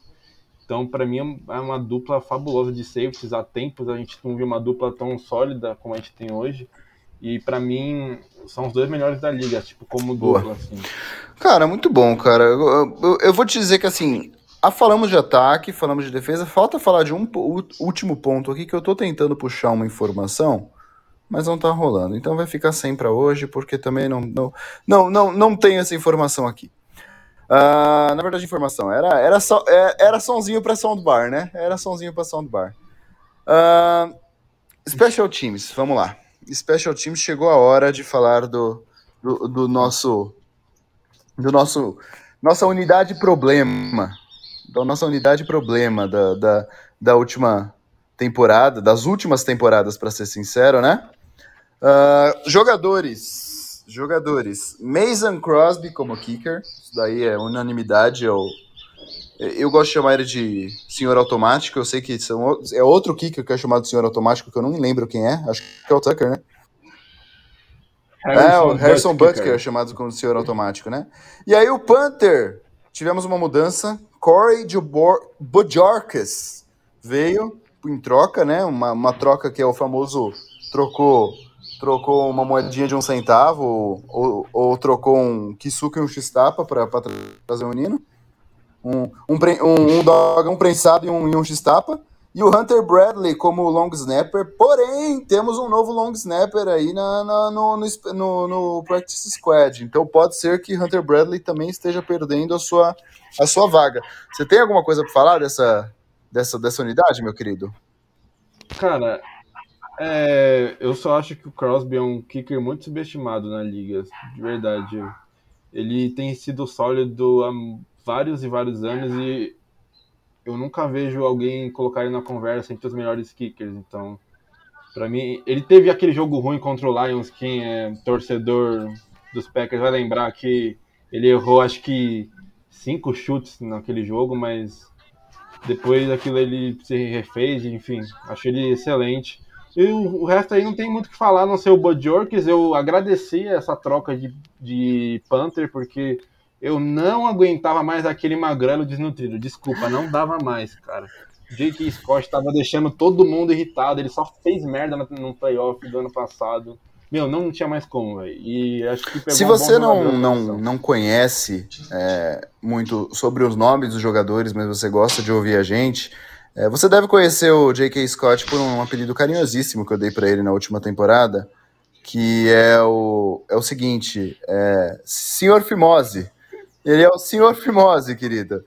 Então, para mim é uma dupla fabulosa de safeties. Há tempos a gente não viu uma dupla tão sólida como a gente tem hoje. E para mim são os dois melhores da liga, tipo como dupla assim. Cara, muito bom, cara. Eu, eu, eu vou te dizer que assim, ah, falamos de ataque, falamos de defesa. Falta falar de um último ponto aqui que eu tô tentando puxar uma informação, mas não tá rolando. Então vai ficar sem para hoje, porque também não, não, não, não, não tenho essa informação aqui. Uh, na verdade, informação era era só é, era sonzinho para soundbar, né? Era sonzinho para soundbar. Uh, special teams, vamos lá. Special teams chegou a hora de falar do, do, do nosso do nosso nossa unidade problema da nossa unidade problema da, da, da última temporada, das últimas temporadas, para ser sincero, né? Uh, jogadores, jogadores. Mason Crosby como kicker, isso daí é unanimidade. Eu, eu gosto de chamar ele de senhor automático. Eu sei que são, é outro kicker que é chamado de senhor automático, que eu não me lembro quem é. Acho que é o Tucker, né? Harrison é, o Harrison Butker é chamado como senhor automático, né? E aí o Panther, tivemos uma mudança. Corey Bojorquez veio em troca, né? Uma, uma troca que é o famoso trocou trocou uma moedinha de um centavo ou, ou, ou trocou um Kisuke e um X-Tapa para trazer o menino. um, um, um, um dog, um prensado e um, e um x-tapa. E o Hunter Bradley como long snapper, porém temos um novo long snapper aí na, na no, no, no, no, practice squad. Então pode ser que Hunter Bradley também esteja perdendo a sua, a sua vaga. Você tem alguma coisa para falar dessa, dessa, dessa unidade, meu querido? Cara, é, eu só acho que o Crosby é um kicker muito subestimado na liga, de verdade. Ele tem sido sólido há vários e vários anos e eu nunca vejo alguém colocar ele na conversa entre os melhores kickers. Então, para mim, ele teve aquele jogo ruim contra o Lions. Quem é torcedor dos Packers vai lembrar que ele errou, acho que cinco chutes naquele jogo, mas depois daquilo ele se refez. Enfim, acho ele excelente. E o, resto aí não tem muito o que falar, não sei o Bud Jorkes. Eu agradeci essa troca de, de Panther, porque eu não aguentava mais aquele magrelo desnutrido. Desculpa, não dava mais, cara. J.K. Scott tava deixando todo mundo irritado. Ele só fez merda no playoff do ano passado. Meu, não tinha mais como, velho. E acho que Se você não, não, não conhece é, muito sobre os nomes dos jogadores, mas você gosta de ouvir a gente, é, você deve conhecer o J.K. Scott por um apelido carinhosíssimo que eu dei para ele na última temporada, que é o, é o seguinte: é, Senhor Fimose. Ele é o Senhor Fimose, querida.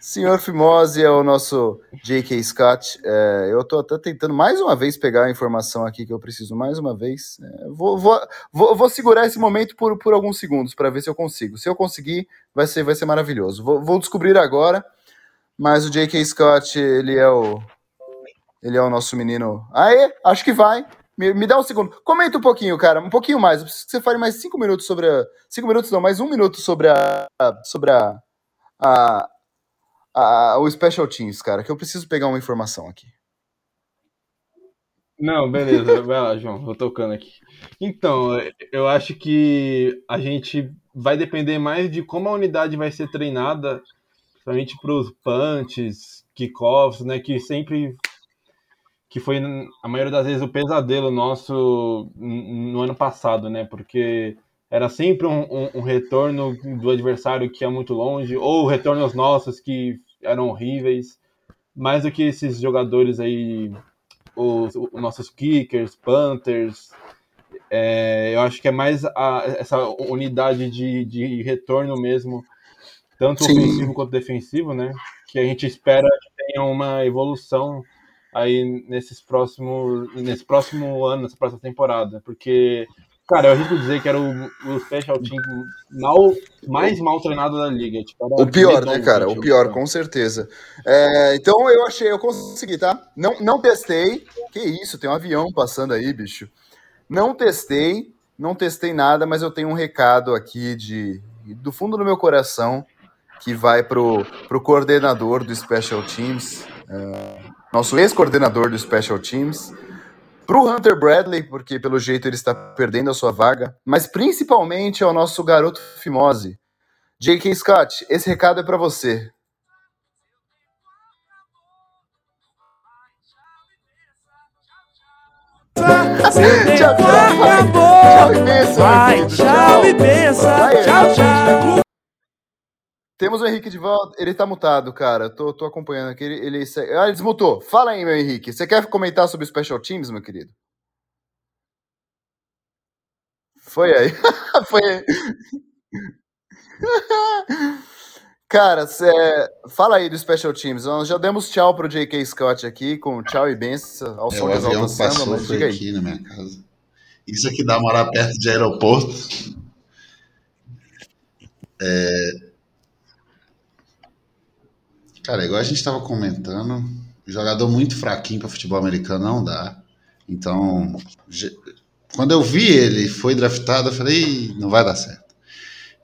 Senhor Fimose é o nosso J.K. Scott. É, eu estou até tentando mais uma vez pegar a informação aqui que eu preciso mais uma vez. É, vou, vou, vou, vou, segurar esse momento por, por alguns segundos para ver se eu consigo. Se eu conseguir, vai ser, vai ser maravilhoso. Vou, vou descobrir agora. Mas o J.K. Scott, ele é o. Ele é o nosso menino. Aê, acho que vai. Me, me, dá um segundo. Comenta um pouquinho, cara. Um pouquinho mais. Eu preciso que você fale mais cinco minutos sobre a. Cinco minutos não, mais um minuto sobre a. Sobre a. a, a o Special Teams, cara. Que eu preciso pegar uma informação aqui. Não, beleza. Vai lá, João. Vou tocando aqui. Então, eu acho que a gente vai depender mais de como a unidade vai ser treinada, principalmente para os punches, kickoffs, né? Que sempre que foi a maioria das vezes o pesadelo nosso no ano passado, né? Porque era sempre um, um, um retorno do adversário que é muito longe, ou retornos nossos que eram horríveis, mais do que esses jogadores aí, os, os nossos kickers, Panthers. É, eu acho que é mais a, essa unidade de, de retorno mesmo, tanto Sim. ofensivo quanto defensivo, né? Que a gente espera que tenha uma evolução aí nesses próximos, nesse próximo ano, nessa próxima temporada, porque Cara, eu arrisco dizer que era o, o special team mal, mais mal treinado da liga. Tipo, o pior, né, cara? O pior, com certeza. É, então eu achei, eu consegui, tá? Não, não testei. Que isso, tem um avião passando aí, bicho. Não testei, não testei nada, mas eu tenho um recado aqui de do fundo do meu coração que vai pro, pro coordenador do Special Teams. É, nosso ex-coordenador do Special Teams, para o Hunter Bradley, porque pelo jeito ele está perdendo a sua vaga, mas principalmente ao nosso garoto Fimose. J.K. Scott, esse recado é para você. tchau, tchau, tchau e benção, tchau, tchau. Temos o Henrique de volta. Ele tá mutado, cara. Tô, tô acompanhando aqui. Ele, ele, ah, ele desmutou. Fala aí, meu Henrique. Você quer comentar sobre Special Teams, meu querido? Foi aí. Foi aí. Cara, cê... fala aí do Special Teams. Nós já demos tchau pro J.K. Scott aqui, com tchau e benção ao é, som das altas samba, mas diga aí. aqui na minha casa. Isso aqui dá morar perto de aeroporto. É, Cara, igual a gente estava comentando, jogador muito fraquinho para futebol americano não dá. Então, quando eu vi ele foi draftado, eu falei, não vai dar certo.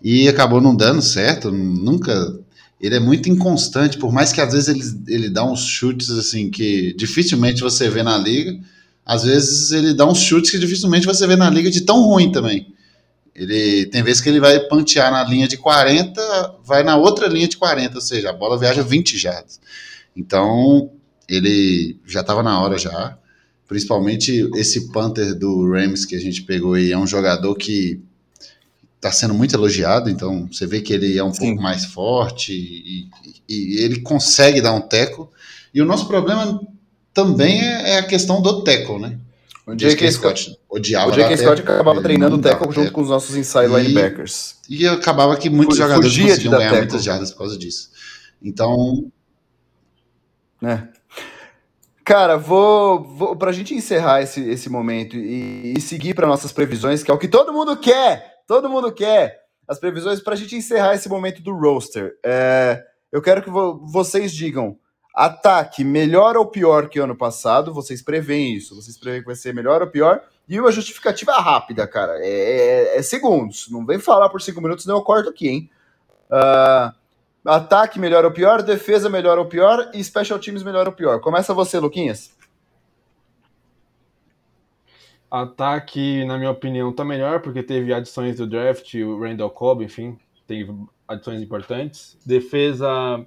E acabou não dando certo, nunca. Ele é muito inconstante, por mais que às vezes ele, ele dá uns chutes assim que dificilmente você vê na liga, às vezes ele dá uns chutes que dificilmente você vê na liga de tão ruim também. Ele tem vezes que ele vai pantear na linha de 40, vai na outra linha de 40, ou seja, a bola viaja 20 jardas. Então, ele já estava na hora já. Principalmente esse Panther do Rams que a gente pegou aí é um jogador que está sendo muito elogiado, então você vê que ele é um Sim. pouco mais forte e, e, e, ele consegue dar um teco. E o nosso problema também é, é a questão do teco, né? O J.K. Scott odiava. O J.K. Scott acabava treinando o teco junto com os nossos inside e, linebackers. E acabava que muitos jogadores conseguiam ganhar teco. muitas jardas por causa disso. Então. É. Cara, vou, vou pra gente encerrar esse, esse momento e, e seguir para nossas previsões, que é o que todo mundo quer. Todo mundo quer as previsões para a gente encerrar esse momento do roster. É, eu quero que vo vocês digam: ataque melhor ou pior que ano passado? Vocês preveem isso? Vocês preveem que vai ser melhor ou pior? E uma justificativa rápida, cara. É, é, é segundos. Não vem falar por cinco minutos, não eu corto aqui, hein? Uh, ataque melhor ou pior, defesa melhor ou pior e special teams melhor ou pior. Começa você, Luquinhas. Ataque, na minha opinião, tá melhor, porque teve adições do draft, o Randall Cobb, enfim, teve adições importantes. Defesa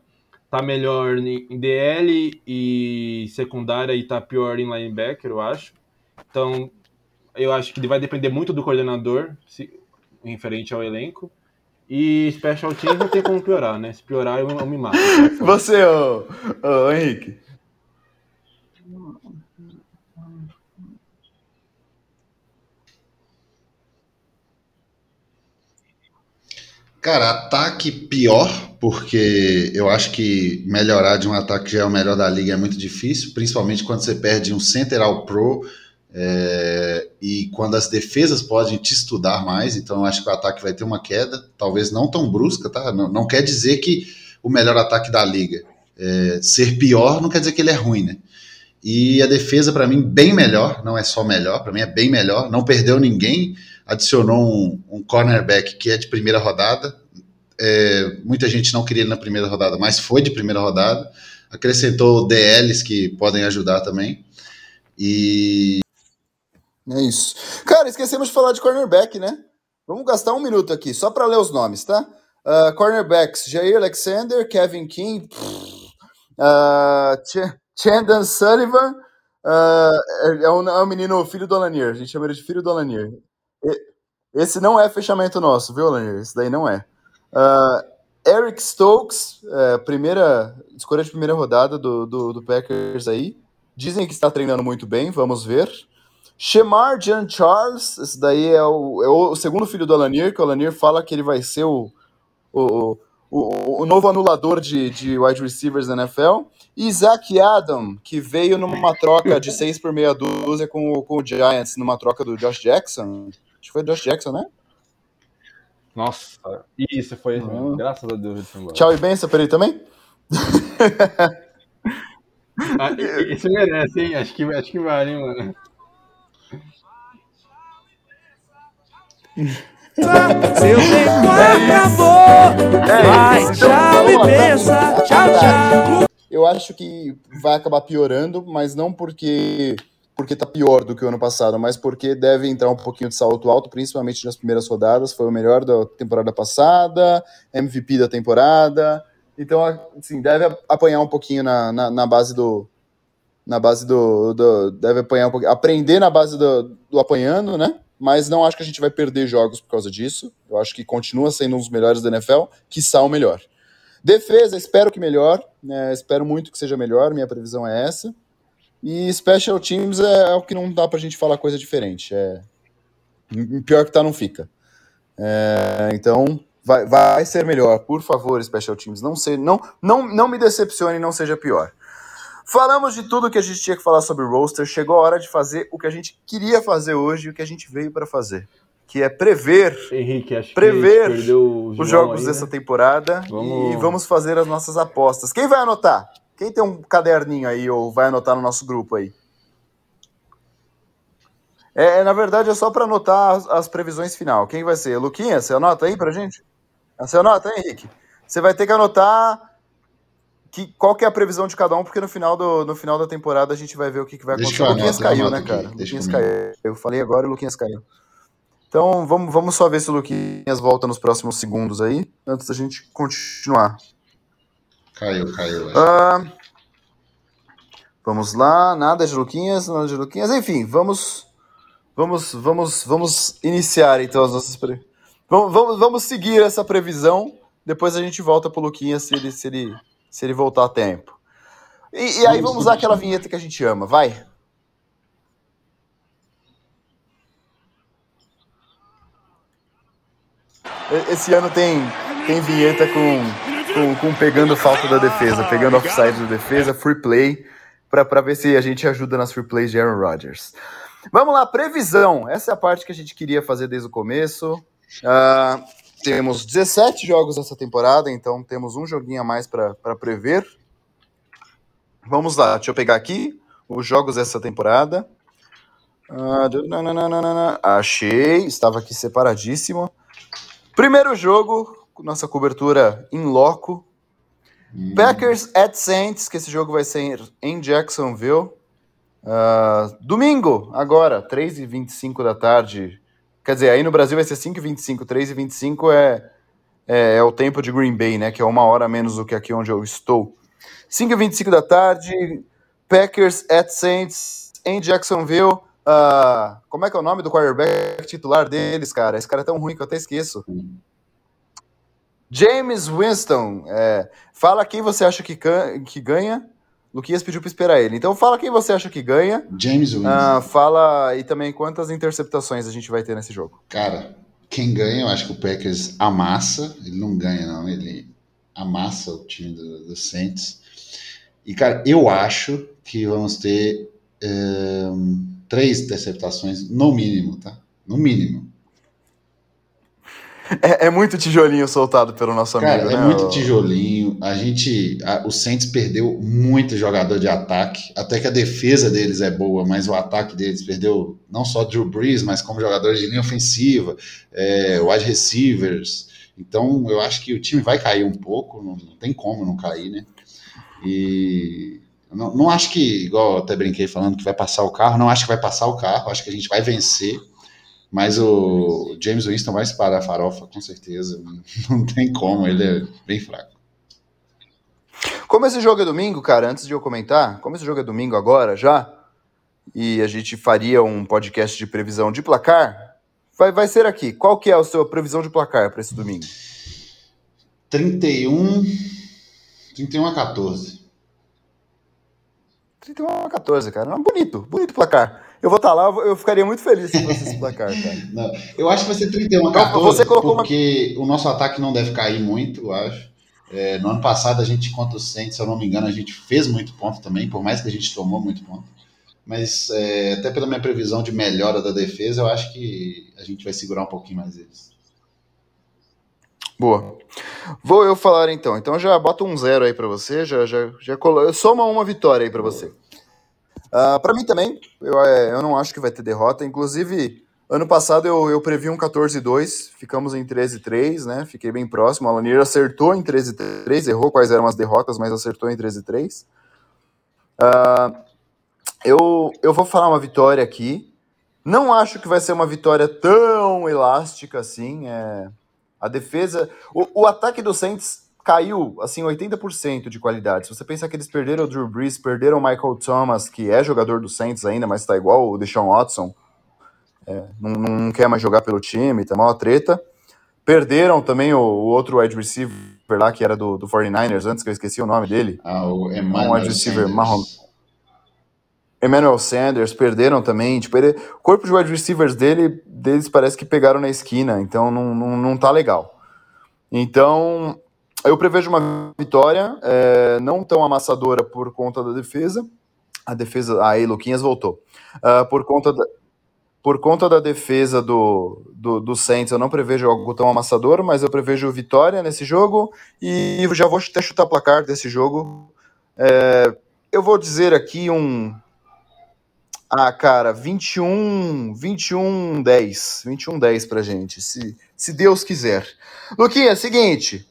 tá melhor em DL e secundária e tá pior em linebacker, eu acho. Então, eu acho que vai depender muito do coordenador, se, referente ao elenco. E Special Teams não tem como piorar, né? Se piorar, eu, eu me mato. Você, ô, ô Henrique. Cara, ataque pior, porque eu acho que melhorar de um ataque que já é o melhor da liga é muito difícil, principalmente quando você perde um center ao pro é, e quando as defesas podem te estudar mais. Então eu acho que o ataque vai ter uma queda, talvez não tão brusca, tá? Não, não quer dizer que o melhor ataque da liga. É, ser pior não quer dizer que ele é ruim, né? E a defesa, para mim, bem melhor, não é só melhor, para mim é bem melhor, não perdeu ninguém adicionou um, um cornerback que é de primeira rodada. É, muita gente não queria ele na primeira rodada, mas foi de primeira rodada. Acrescentou DLs que podem ajudar também. E. É isso. Cara, esquecemos de falar de cornerback, né? Vamos gastar um minuto aqui, só para ler os nomes, tá? Uh, cornerbacks: Jair Alexander, Kevin King, uh, Ch Chandon Sullivan. Uh, é, um, é um menino, filho do Alanier. A gente chama ele de filho do Alanier. Esse não é fechamento nosso, viu, Lanier? Esse daí não é. Uh, Eric Stokes, é, primeira escolha de primeira rodada do, do, do, Packers aí. Dizem que está treinando muito bem, vamos ver. Shemar Jean Charles, esse daí é o, é o segundo filho do Alanier, que o Alanier fala que ele vai ser o, o, o, o novo anulador de, de wide receivers da NFL. E Zach Adam, que veio numa troca de seis por meia dúzia com, com o Giants, numa troca do Josh Jackson. Acho que foi Josh Jackson, né? Nossa, isso foi uhum. Graças a Deus ele. Tchau e benção pra ele também? ah, esse merece, hein? Acho que, acho que vale, hein, mano. Seu tempo acabou. É Vai, tchau e benção. Tchau, tchau. Eu acho que vai acabar piorando, mas não porque porque tá pior do que o ano passado, mas porque deve entrar um pouquinho de salto alto, principalmente nas primeiras rodadas. Foi o melhor da temporada passada, MVP da temporada. Então, assim, deve apanhar um pouquinho na, na, na base do. Na base do, do, Deve apanhar um pouquinho. Aprender na base do, do apanhando, né? Mas não acho que a gente vai perder jogos por causa disso. Eu acho que continua sendo um dos melhores da NFL, que o melhor. Defesa, espero que melhor. Né? Espero muito que seja melhor. Minha previsão é essa. E Special Teams é, é o que não dá pra gente falar coisa diferente. É... Pior que tá, não fica. É... Então, vai, vai ser melhor. Por favor, Special Teams. Não, ser, não, não, não me decepcione, não seja pior. Falamos de tudo que a gente tinha que falar sobre o roster. Chegou a hora de fazer o que a gente queria fazer hoje e o que a gente veio para fazer. Que é prever, Henrique, prever os jogos aí, dessa né? temporada vamos... e vamos fazer as nossas apostas. Quem vai anotar? Quem tem um caderninho aí ou vai anotar no nosso grupo aí? É, na verdade, é só para anotar as, as, previsões final. Quem vai ser? Luquinha, você anota aí pra gente? Você anota, hein, Henrique? Você vai ter que anotar que, qual que é a previsão de cada um, porque no final, do, no final da temporada a gente vai ver o que, que vai acontecer. O Luquinhas caiu, né, cara? Aqui, Luquinhas caiu. Eu falei agora e o Luquinhas caiu. Então vamos, vamos só ver se o Luquinhas volta nos próximos segundos aí, antes da gente continuar. Caiu, caiu. Uh, vamos lá, nada de Luquinhas, nada de Luquinhas. Enfim, vamos, vamos, vamos, vamos iniciar então as nossas. Vamos, vamos, vamos seguir essa previsão. Depois a gente volta pro Luquinha se ele, se ele, se ele voltar a tempo. E, e aí vamos usar aquela vinheta que a gente ama, vai. Esse ano tem, tem vinheta com, com, com pegando falta da defesa, pegando offside da defesa, free play, para ver se a gente ajuda nas free plays de Aaron Rodgers. Vamos lá, previsão. Essa é a parte que a gente queria fazer desde o começo. Ah, temos 17 jogos essa temporada, então temos um joguinho a mais para prever. Vamos lá, deixa eu pegar aqui os jogos dessa temporada. Nananana, achei, estava aqui separadíssimo. Primeiro jogo, nossa cobertura em loco. Packers at Saints, que esse jogo vai ser em Jacksonville. Ah, domingo, agora, 3h25 da tarde. Quer dizer, aí no Brasil vai ser 5h25, 3h25 é, é, é o tempo de Green Bay, né? Que é uma hora menos do que aqui onde eu estou. 5h25 da tarde, Packers at Saints em Jacksonville. Ah, como é que é o nome do quarterback titular deles, cara? Esse cara é tão ruim que eu até esqueço. James Winston. é, fala quem você acha que, que ganha. Luquinhas pediu para esperar ele. Então fala quem você acha que ganha. James Winston. Ah, fala e também quantas interceptações a gente vai ter nesse jogo. Cara, quem ganha, eu acho que o Packers amassa. Ele não ganha, não. Ele amassa o time do, do Saints. E, cara, eu acho que vamos ter eh, três interceptações, no mínimo, tá? No mínimo. É, é muito tijolinho soltado pelo nosso Cara, amigo, é né? muito tijolinho. A gente, a- o Saints perdeu muito jogador de ataque. Até que a defesa deles é boa, mas o ataque deles perdeu não só Drew Brees, mas como jogadores de linha ofensiva, é, wide receivers. Então, eu acho que o time vai cair um pouco. Não, não tem como não cair, né? E não, não acho que, igual eu até brinquei falando que vai passar o carro. Não acho que vai passar o carro. Acho que a gente vai vencer. Mas o James Winston vai disparar a farofa, com certeza. Não tem como, ele é bem fraco. Como esse jogo é domingo, cara, antes de eu comentar, como esse jogo é domingo agora já, e a gente faria um podcast de previsão de placar, vai, vai ser aqui. Qual que é a sua previsão de placar para esse domingo? 31, 31 a 14. 31 a 14, cara. Bonito, bonito placar. Eu vou estar lá, eu ficaria muito feliz se fosse esse placar, cara. Não, eu acho que vai ser 31 a Então, 14, você colocou uma- porque o nosso ataque não deve cair muito, eu acho. É, no ano passado, a gente, contra o Saints, se eu não me engano, a gente fez muito ponto também, por mais que a gente tomou muito ponto. Mas é, até pela minha previsão de melhora da defesa, eu acho que a gente vai segurar um pouquinho mais eles. Boa. Vou eu falar então. Então já bota um zero aí pra você, já, já, já colo... soma uma vitória aí pra você. Ah, Pra mim também, eu, é, eu não acho que vai ter derrota. Inclusive, ano passado eu, eu previ um 14-2, ficamos em 13-3, né? Fiquei bem próximo. O Alanier acertou em 13-3, errou quais eram as derrotas, mas acertou em 13-3. Ah, eu, eu vou falar uma vitória aqui. Não acho que vai ser uma vitória tão elástica assim. É, a defesa. O, o ataque do Saints caiu, assim, 80% de qualidade. Se você pensar que eles perderam o Drew Brees, perderam o Michael Thomas, que é jogador do Saints ainda, mas tá igual o Deshaun Watson, é, não, não quer mais jogar pelo time, tá mal a treta. Perderam também o, o outro wide receiver lá, que era do, do 49ers, antes que eu esqueci o nome dele. Ah, o Um Emmanuel wide receiver Sanders. marrom. Emmanuel Sanders, perderam também. Tipo, ele- o corpo de wide receivers dele, deles parece que pegaram na esquina, então não, não, não tá legal. Então, eu prevejo uma vitória, é, não tão amassadora por conta da defesa. A defesa. Aí, Luquinhas voltou. Ah, por conta da. Por conta da defesa do, do, do Saints, eu não prevejo algo tão amassador, mas eu prevejo vitória nesse jogo e já vou até chutar placar desse jogo. É, eu vou dizer aqui um. Ah, cara, 21, 21, 10. 21, 10 pra gente, se, se Deus quiser. Luquinha, seguinte.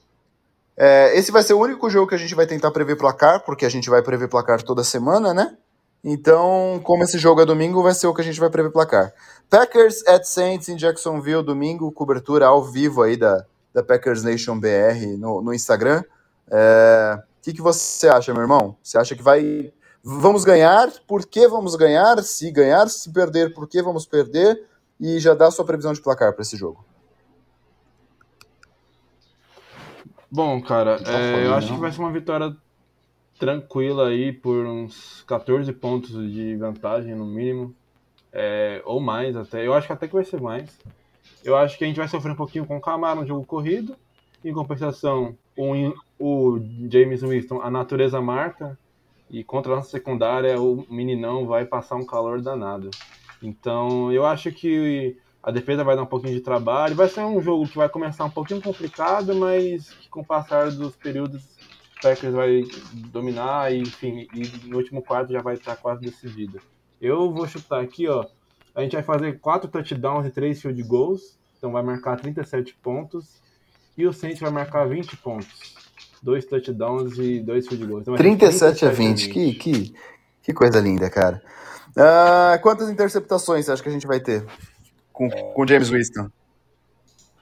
É, esse vai ser o único jogo que a gente vai tentar prever placar, porque a gente vai prever placar toda semana, né? Então, como esse jogo é domingo, vai ser o que a gente vai prever placar. Packers at Saints em Jacksonville, domingo, cobertura ao vivo aí da, da Packers Nation BR no, no Instagram. É, O que, que você acha, meu irmão? Você acha que vai. Vamos ganhar? Por que vamos ganhar? Se ganhar, se perder, por que vamos perder? E já dá a sua previsão de placar para esse jogo. Bom, cara, tá é, eu acho não. que vai ser uma vitória tranquila aí por uns 14 pontos de vantagem no mínimo. É, ou mais até. Eu acho que até que vai ser mais. Eu acho que a gente vai sofrer um pouquinho com o Camaro no jogo corrido. Em compensação, o, o James Winston, a natureza marca. E contra a nossa secundária, o meninão vai passar um calor danado. Então, eu acho que a defesa vai dar um pouquinho de trabalho. Vai ser um jogo que vai começar um pouquinho complicado, mas que com o passar dos períodos, o Packers vai dominar e, enfim, e no último quarto já vai estar quase decidido. Eu vou chutar aqui, ó. A gente vai fazer quatro touchdowns e três field goals. Então vai marcar 37 pontos. E o Saints vai marcar 20 pontos. Dois touchdowns e dois field goals. Então vai ser 37 a 20. Que, que, que coisa linda, cara. Ah, quantas interceptações você acha que a gente vai ter com com o James Winston?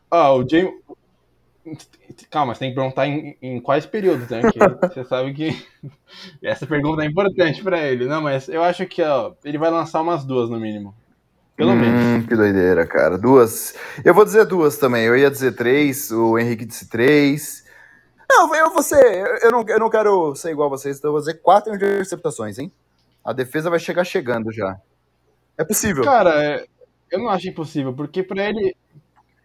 Ah, o James. Calma, você tem que perguntar em, em quais períodos, né? Você sabe que essa pergunta é importante pra ele. Não, mas eu acho que ó, ele vai lançar umas duas no mínimo. Pelo menos. Hum, que doideira, cara. Duas. Eu vou dizer duas também. Eu ia dizer três, o Henrique disse três. Não, eu vou ser. eu- Eu não, eu não quero ser igual a vocês, então eu vou dizer quatro interceptações, hein? A defesa vai chegar chegando já. É possível. Cara, é, eu não acho impossível, porque pra ele,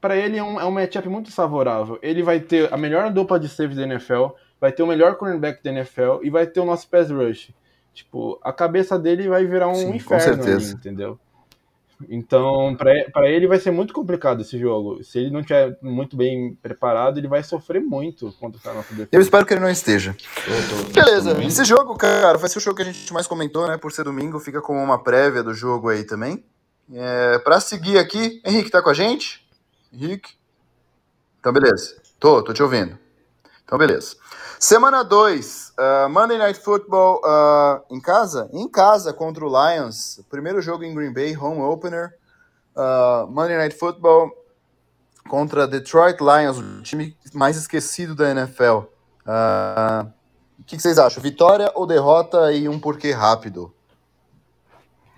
pra ele é um, é um matchup muito favorável. Ele vai ter a melhor dupla de saves da NFL, vai ter o melhor cornerback da NFL e vai ter o nosso pass rush. Tipo, a cabeça dele vai virar um Sim, com inferno ali, certeza. entendeu? Então, pra, pra ele vai ser muito complicado esse jogo. Se ele não estiver muito bem preparado, ele vai sofrer muito contra a nossa defesa. Eu espero que ele não esteja. Tô- Beleza, esse jogo, cara, vai ser o jogo que a gente mais comentou, né? Por ser domingo, fica como uma prévia do jogo aí também. É, pra seguir aqui, Henrique tá com a gente? Henrique? Então, beleza. Tô, tô te ouvindo. Então, beleza. Semana 2, Monday Night Football ah, em casa? Em casa contra o Lions. Primeiro jogo em Green Bay, home opener. Ah, Monday Night Football contra Detroit Lions, o time mais esquecido da NFL. Ah, o que, que vocês acham? Vitória ou derrota e um porquê rápido?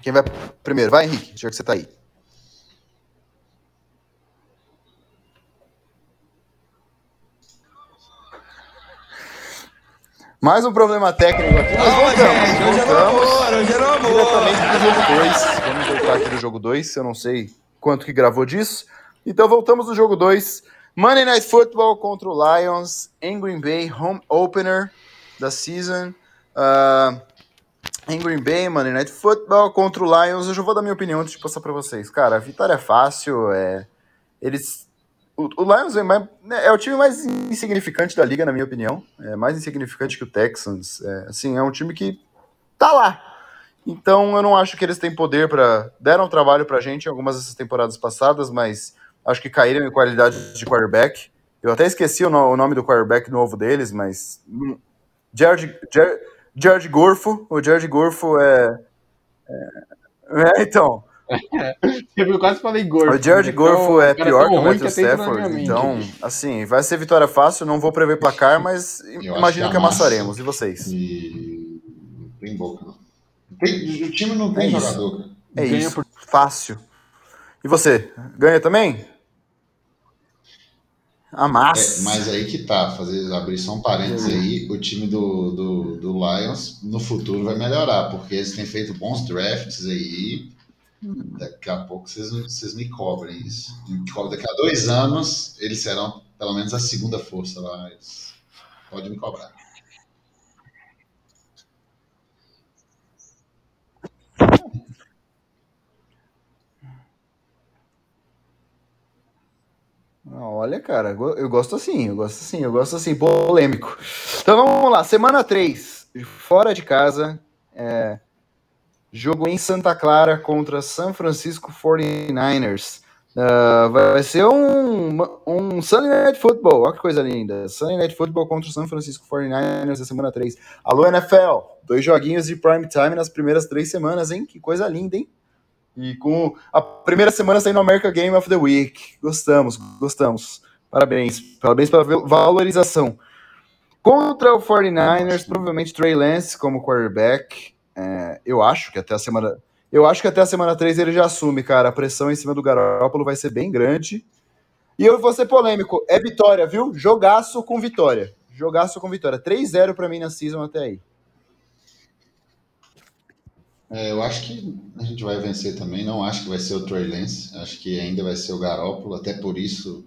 Quem vai primeiro? Vai, Henrique, já que você tá aí. Mais um problema técnico aqui, mas voltamos. gente, hoje é voltamos amor, hoje é amor. jogo 2. Vamos voltar aqui do jogo 2. Eu não sei quanto que gravou disso. Então voltamos do jogo 2. Monday Night Football contra o Lions em Green Bay, home opener da season. Ah, em Green Bay, Monday Night Football contra o Lions. Eu já vou dar minha opinião antes de passar para vocês. Cara, a vitória é fácil. É... Eles o, o Lions é, mais- né, é o time mais insignificante da liga, na minha opinião. É mais insignificante que o Texans. É, assim, é um time que tá lá. Então eu não acho que eles têm poder para deram trabalho pra gente em algumas dessas temporadas passadas, mas acho que caíram em qualidade de quarterback. Eu até esqueci o, no- o nome do quarterback novo deles, mas hum, Jared, Jared, Jared Gorfo, o Jared Gorfo é, é, é, então, Eu quase falei gordo. o Jared Gorfo é pior que o Matthew Stafford. Então, assim, vai ser vitória fácil, não vou prever placar, mas acho imagino que que amassa. amassaremos. E vocês? E tem boca, não. Não tem- o time não tem É isso. jogador, cara. É Ganha isso, por- fácil. E você, ganha também? É, mas aí que tá, fazer, abrir só um parênteses aí, o time do, do, do Lions no futuro vai melhorar, porque eles têm feito bons drafts aí. Daqui a pouco vocês, vocês me cobrem isso. Daqui a dois anos, eles serão pelo menos a segunda força lá. Pode me cobrar. Olha, cara, eu gosto assim, eu gosto assim, eu gosto assim, polêmico. Então vamos lá, semana 3, fora de casa, é, jogo em Santa Clara contra San Francisco 49ers. Ah, vai ser um, um Sunday Night Football, olha que coisa linda. Sunday Night Football contra o San Francisco 49ers na semana 3. Alô, NFL, dois joguinhos de prime time nas primeiras três semanas, hein? Que coisa linda, hein? E com a primeira semana saindo America Game of the Week. Gostamos, gostamos. Parabéns. Parabéns pela val- valorização. Contra o 49ers, provavelmente Trey Lance como quarterback. É, eu acho que até a semana. Eu acho que até a semana 3 ele já assume, cara. A pressão em cima do Garoppolo vai ser bem grande. E eu vou ser polêmico. É vitória, viu? Jogaço com vitória. Jogaço com vitória. 3-0 pra mim na season até aí. É, eu acho que a gente vai vencer também. Não acho que vai ser o Trey Lance. Acho que ainda vai ser o Garópolo. Até por isso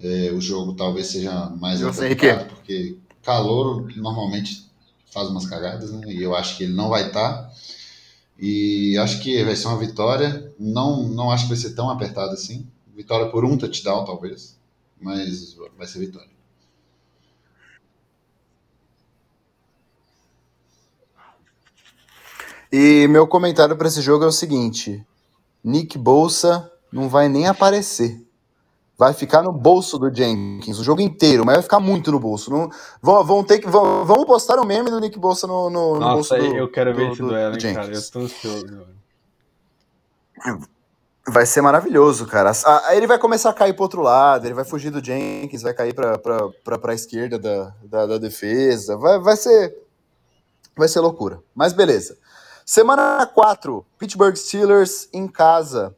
é, o jogo talvez seja mais Eu apertado, porque calor normalmente faz umas cagadas, né? E eu acho que ele não vai estar. E acho que vai ser uma vitória. Não, não acho que vai ser tão apertado assim. Vitória por um touchdown, talvez. Mas vai ser vitória. E meu comentário pra esse jogo é o seguinte: Nick Bolsa não vai nem aparecer. Vai ficar no bolso do Jenkins o jogo inteiro, mas vai ficar muito no bolso. Não, vão, vão ter que. Vão, vamos postar o meme do Nick Bolsa no, no, no bolso Nossa, do, eu quero ver do- esse do- duelo, hein, cara. Eu tô ansioso. Vai ser maravilhoso, cara. Ah, Aí ele vai começar a cair pro outro lado, ele vai fugir do Jenkins, vai cair pra, pra, pra, pra esquerda da, da, da defesa. Vai, vai ser. Vai ser loucura. Mas beleza. Semana 4, Pittsburgh Steelers em casa.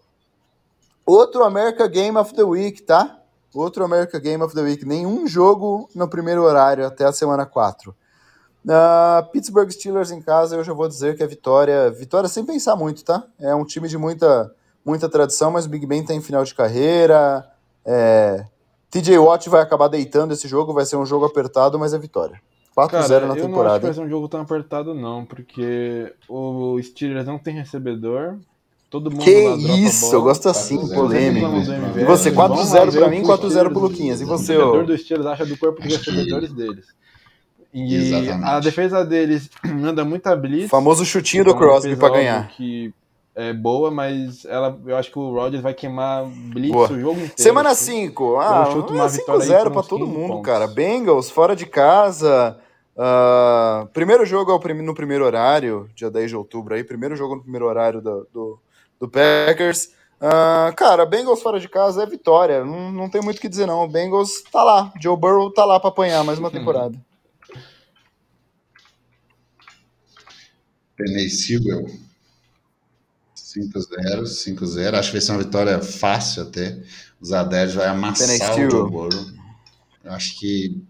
Outro America Game of the Week, tá? Outro America Game of the Week. Nenhum jogo no primeiro horário até a semana 4. Ah, Pittsburgh Steelers em casa, eu já vou dizer que é vitória. Vitória sem pensar muito, tá? É um time de muita, muita tradição, mas o Big Ben tá em final de carreira. É, TJ Watt vai acabar deitando esse jogo, vai ser um jogo apertado, mas é vitória. 4x0 Cara, na eu não acho que temporada. vai ser um jogo tão apertado, não, porque o Steelers não tem recebedor. Todo mundo Que lá dropa isso, bola. eu gosto assim, 4x0, polêmico. E você, vão 4x0 lá ver pra o mim, que o 4x0 pro Luquinhas. E O você, torcedor ô? do Steelers acha do corpo que- recebedores deles. E Exatamente. a defesa deles anda muita blitz. Famoso chutinho do É uma Crosby pra ganhar. Que é boa, mas ela, eu acho que o Rodgers vai queimar blitz Boa. o jogo inteiro. Semana assim. 5. Ah, chuto é uma vitória aí 5x0 por pra todo 15 mundo, pontos. cara. Bengals, fora de casa. Ah, primeiro jogo é no primeiro horário, dia 10 de outubro aí. Primeiro jogo no primeiro horário do, do, do Packers. Ah, cara, Bengals fora de casa é vitória. Não, não tem muito o que dizer, não. O Bengals tá lá. Joe Burrow tá lá pra apanhar mais uma temporada. Penei Sewell. 5-0, 5-0. Acho que vai ser uma vitória fácil até. Os Adérios vai Penei amassar o. Joe Burrow. Acho que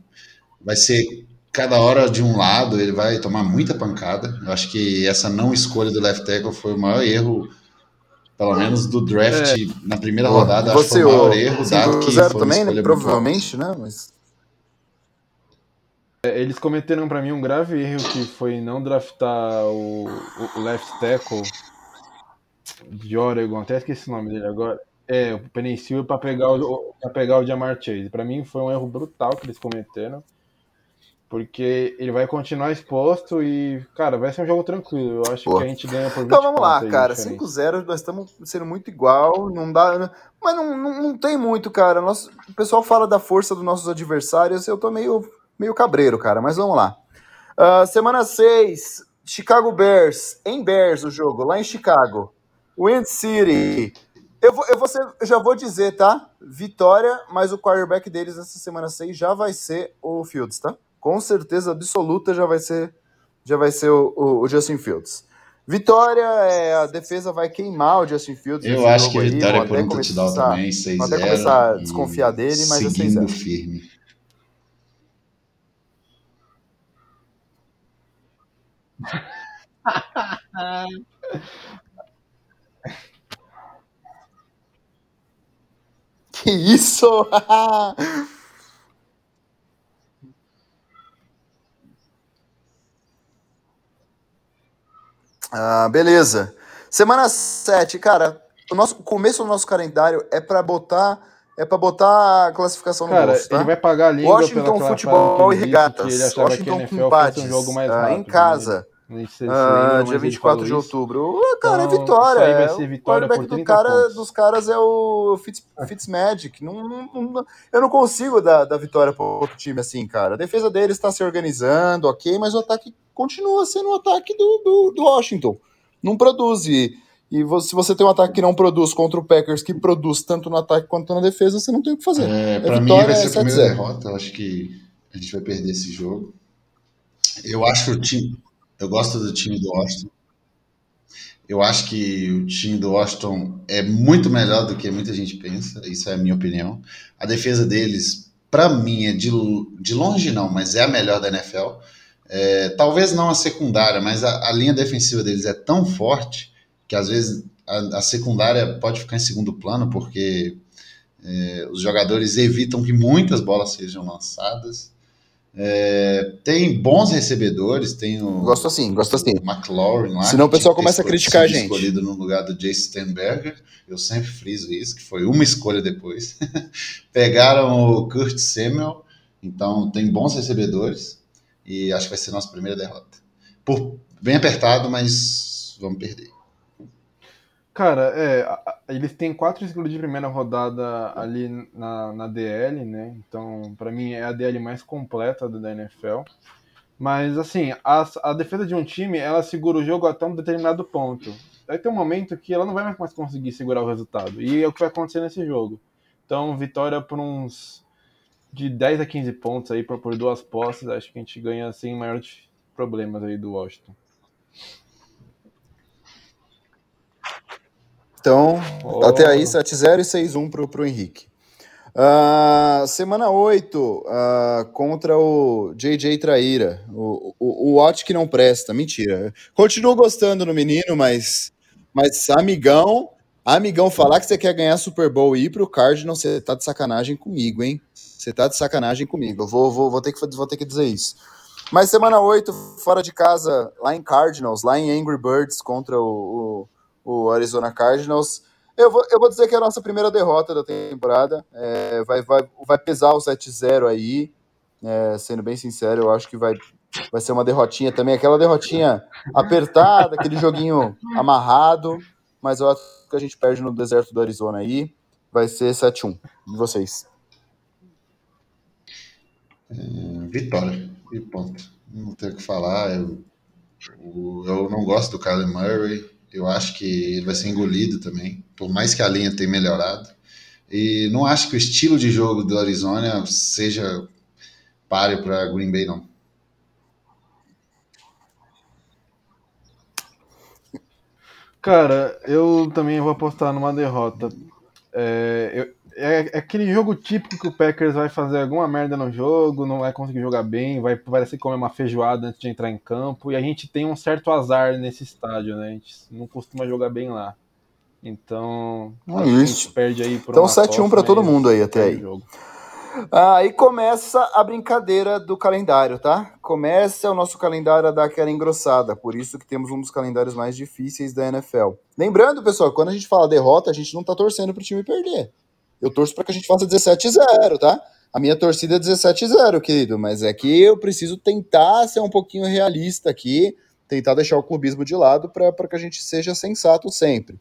vai ser cada hora de um lado, ele vai tomar muita pancada. Eu acho que essa não escolha do left tackle foi o maior erro, pelo menos do draft na primeira rodada. Acho que foi Você, o o maior erro, dado que 5x0 foi também, né? Provavelmente, né? Mas... É, Eles cometeram pra mim um grave erro que foi não draftar o, o left tackle de Oregon, até esqueci o nome dele agora. É, o Penicil para pegar o para pegar o Jamar Chase. Pra mim foi um erro brutal que eles cometeram. Porque ele vai continuar exposto e, cara, vai ser um jogo tranquilo. Eu acho que a gente ganha por 20 Então vamos lá, aí cara. diferença. 5-0, nós estamos sendo muito igual. Não dá. Mas não, não, não tem muito, cara. Nosso, o pessoal fala da força dos nossos adversários. Eu tô meio, meio cabreiro, cara. Mas vamos lá. Ah, semana 6, Chicago Bears. Em Bears o jogo, lá em Chicago. Wind City. Eu, vou, eu, vou ser- eu já vou dizer, tá? Vitória, mas o quarterback deles nessa semana 6 já vai ser o Fields, tá? Com certeza absoluta já vai ser, já vai ser o, o- o Justin Fields. Vitória, é, a defesa vai queimar o Justin Fields. Eu acho que a aí, vitória vou por até um touchdown começar- também, 6-0. vou até começar a desconfiar dele, mas é Seguindo 6-0. firme. Que isso? ah, beleza. Semana 7, cara, o nosso o começo do nosso calendário é pra botar é para botar a classificação no Cara, bolso, tá? ele vai pagar a língua Washington pela Futebol e Regatas. Washington que a com NFL fosse empates. um jogo mais ah, rápido. em casa. Né? Se vocês Ah, dia ele 24 de outubro. Ah, cara, é Então, vitória. isso aí vai é ser o vitória quarterback por do 30 cara, pontos. dos caras é o Fitz, Fitzmagic. Não, não, não- eu não consigo dar, dar vitória para outro time assim, cara. A defesa deles está se organizando, ok, mas o ataque continua sendo o ataque do, do, do Washington. Não produz. E, e vo- se você tem um ataque que não produz contra o Packers, que produz tanto no ataque quanto na defesa, você não tem o que fazer. É, pra mim vitória, vai ser é a primeira 7-0. derrota. Eu acho que a gente vai perder esse jogo. Eu acho o time. Eu gosto do time do Washington. Eu acho que o time do Washington é muito melhor do que muita gente pensa, isso é a minha opinião. A defesa deles, para mim, é de, de longe não, mas é a melhor da NFL. É, talvez não a secundária, mas a, a, linha defensiva deles é tão forte que às vezes a, a secundária pode ficar em segundo plano, porque é, os jogadores evitam que muitas bolas sejam lançadas. É, tem bons recebedores, tem o. Gosto assim, gosto assim. McLaurin lá. Senão o pessoal começa a criticar a gente. escolhido no lugar do Jace Stenberger. Eu sempre friso isso, que foi uma escolha depois. Pegaram o Kurt Samuel, então tem bons recebedores. E acho que vai ser nossa primeira derrota. Por, bem apertado, mas vamos perder. Cara, é, eles têm quatro escolhas de primeira rodada ali na, na DL, né? Então, para mim, é a DL mais completa da NFL. Mas, assim, a, a defesa de um time, ela segura o jogo até um determinado ponto. Vai ter um momento que ela não vai mais conseguir segurar o resultado. E é o que vai acontecer nesse jogo. Então, vitória por uns de 10 a 15 pontos aí por, por duas posses. Acho que a gente ganha sem maiores problemas aí do Washington. Então, oh. até aí 7-0 e 6-1 pro, pro Henrique. Uh, semana 8, uh, ah, contra o JJ Traíra, o, o, o Watch que não presta, mentira. Continuo gostando no menino, mas, mas amigão, amigão, falar que você quer ganhar Super Bowl e ir pro Cardinals, você tá de sacanagem comigo, hein? Você tá de sacanagem comigo, eu vou, vou, vou, ter, que, vou ter que dizer isso. Mas semana 8, fora de casa, lá em Cardinals, lá em Angry Birds contra o, o o Arizona Cardinals. Eu vou, eu vou dizer que é a nossa primeira derrota da temporada. É, vai, vai, vai pesar o 7-0 aí. É, sendo bem sincero, eu acho que vai, vai ser uma derrotinha também. Aquela derrotinha apertada, aquele joguinho amarrado. Mas eu acho que a gente perde no deserto do Arizona aí. Vai ser 7-1. De vocês. É, vitória. E ponto. Não tenho o que falar. Eu, eu não gosto do Kyler Murray. Eu acho que ele vai ser engolido também, por mais que a linha tenha melhorado. E não acho que o estilo de jogo do Arizona seja páreo para Green Bay, não. Cara, eu também vou apostar numa derrota. É, eu, é, é, aquele jogo típico que o Packers vai fazer alguma merda no jogo, não vai conseguir jogar bem, vai parecer comer uma feijoada antes de entrar em campo, e a gente tem um certo azar nesse estádio, né? A gente não costuma jogar bem lá. Então, é a gente perde aí por Então 7-1 para todo mundo aí até aí. Ah, aí começa a brincadeira do calendário, tá? Começa o nosso calendário a dar aquela engrossada, por isso que temos um dos calendários mais difíceis da NFL. Lembrando, pessoal, quando a gente fala derrota, a gente não tá torcendo pro time perder. Eu torço para que a gente faça 17-0, tá? A minha torcida é 17-0, querido, mas é que eu preciso tentar ser um pouquinho realista aqui, tentar deixar o clubismo de lado para que a gente seja sensato sempre.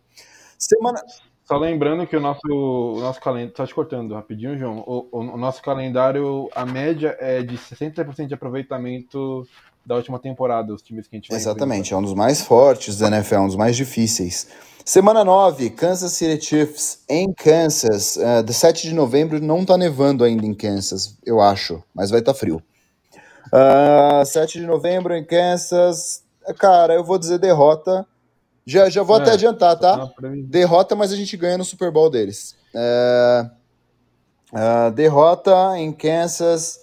Semana. Só lembrando que o nosso, o nosso calendário. Tá te cortando rapidinho, João. O, o, o, nosso calendário, a média é de 60% de aproveitamento da última temporada, os times que a gente vai Exatamente, é um dos mais fortes da NFL, um dos mais difíceis. Semana 9, Kansas City Chiefs em Kansas. Uh, de 7 de novembro não tá nevando ainda em Kansas, eu acho, mas vai estar tá frio. Uh, 7 de novembro em Kansas. Cara, eu vou dizer derrota. Já, já vou é, até adiantar, tá? Derrota, mas a gente ganha no Super Bowl deles. Uh, uh, derrota em Kansas.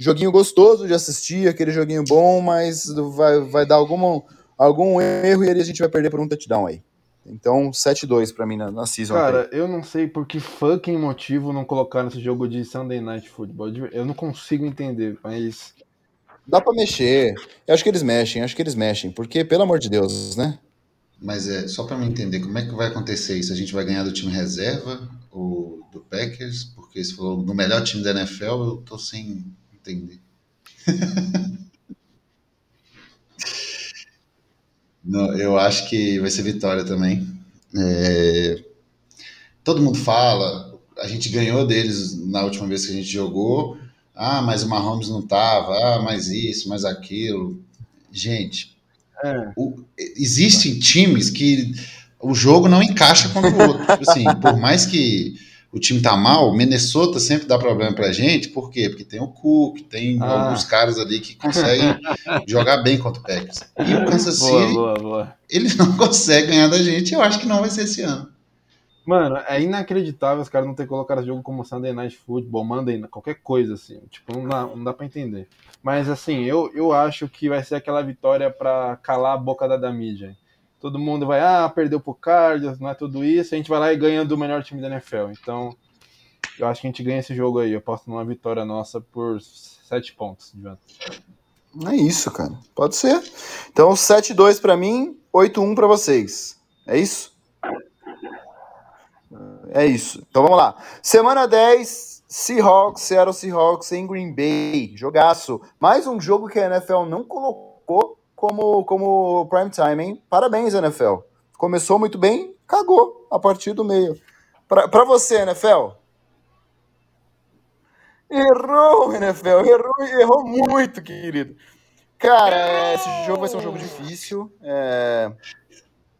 Joguinho gostoso de assistir, aquele joguinho bom, mas vai, vai dar algum, algum erro e a gente vai perder por um touchdown aí. Então, 7-2 para mim na, na season. Cara, eu não sei por que fucking motivo não colocar nesse jogo de Sunday Night Football. Eu não consigo entender, mas. Dá para mexer. Eu acho que eles mexem, acho que eles mexem. Porque, pelo amor de Deus, né? Mas é só para me entender, como é que vai acontecer isso? A gente vai ganhar do time reserva ou do Packers? Porque se for no melhor time da NFL, eu tô sem entender. Não, eu acho que vai ser vitória também. É... Todo mundo fala, a gente ganhou deles na última vez que a gente jogou. Ah, mas o Mahomes não tava. Ah, mais isso, mais aquilo. Gente, é. o... existem times que o jogo não encaixa contra o outro. Tipo assim, por mais que o time tá mal, Minnesota sempre dá problema pra gente, por quê? Porque tem o Cook, tem Ah. alguns caras ali que conseguem jogar bem contra o Packers. E o Kansas Boa, City, boa, boa. eles não conseguem ganhar da gente, eu acho que não vai ser esse ano. Mano, é inacreditável os caras não terem colocado jogo como Sunday Night Football, Monday, qualquer coisa assim. Tipo, não dá, não dá pra entender. Mas assim, eu, eu acho que vai ser aquela vitória pra calar a boca da, da mídia. Todo mundo vai, ah, perdeu pro Cardinals, não é tudo isso. A gente vai lá e ganha do melhor time da NFL. Então, eu acho que a gente ganha esse jogo aí. Eu posto numa vitória nossa por 7 pontos. Jonathan. É isso, cara. Pode ser. Então, 7-2 pra mim, 8-1 pra vocês. É isso? É isso. Então vamos lá. Semana 10, Seahawks, Seattle Seahawks em Green Bay. Jogaço. Mais um jogo que a NFL não colocou como, como prime time, hein? Parabéns, NFL. Começou muito bem, cagou a partir do meio. Pra, pra você, NFL. Errou, NFL. Errou, errou muito, querido. Cara, esse jogo vai ser um jogo difícil. é,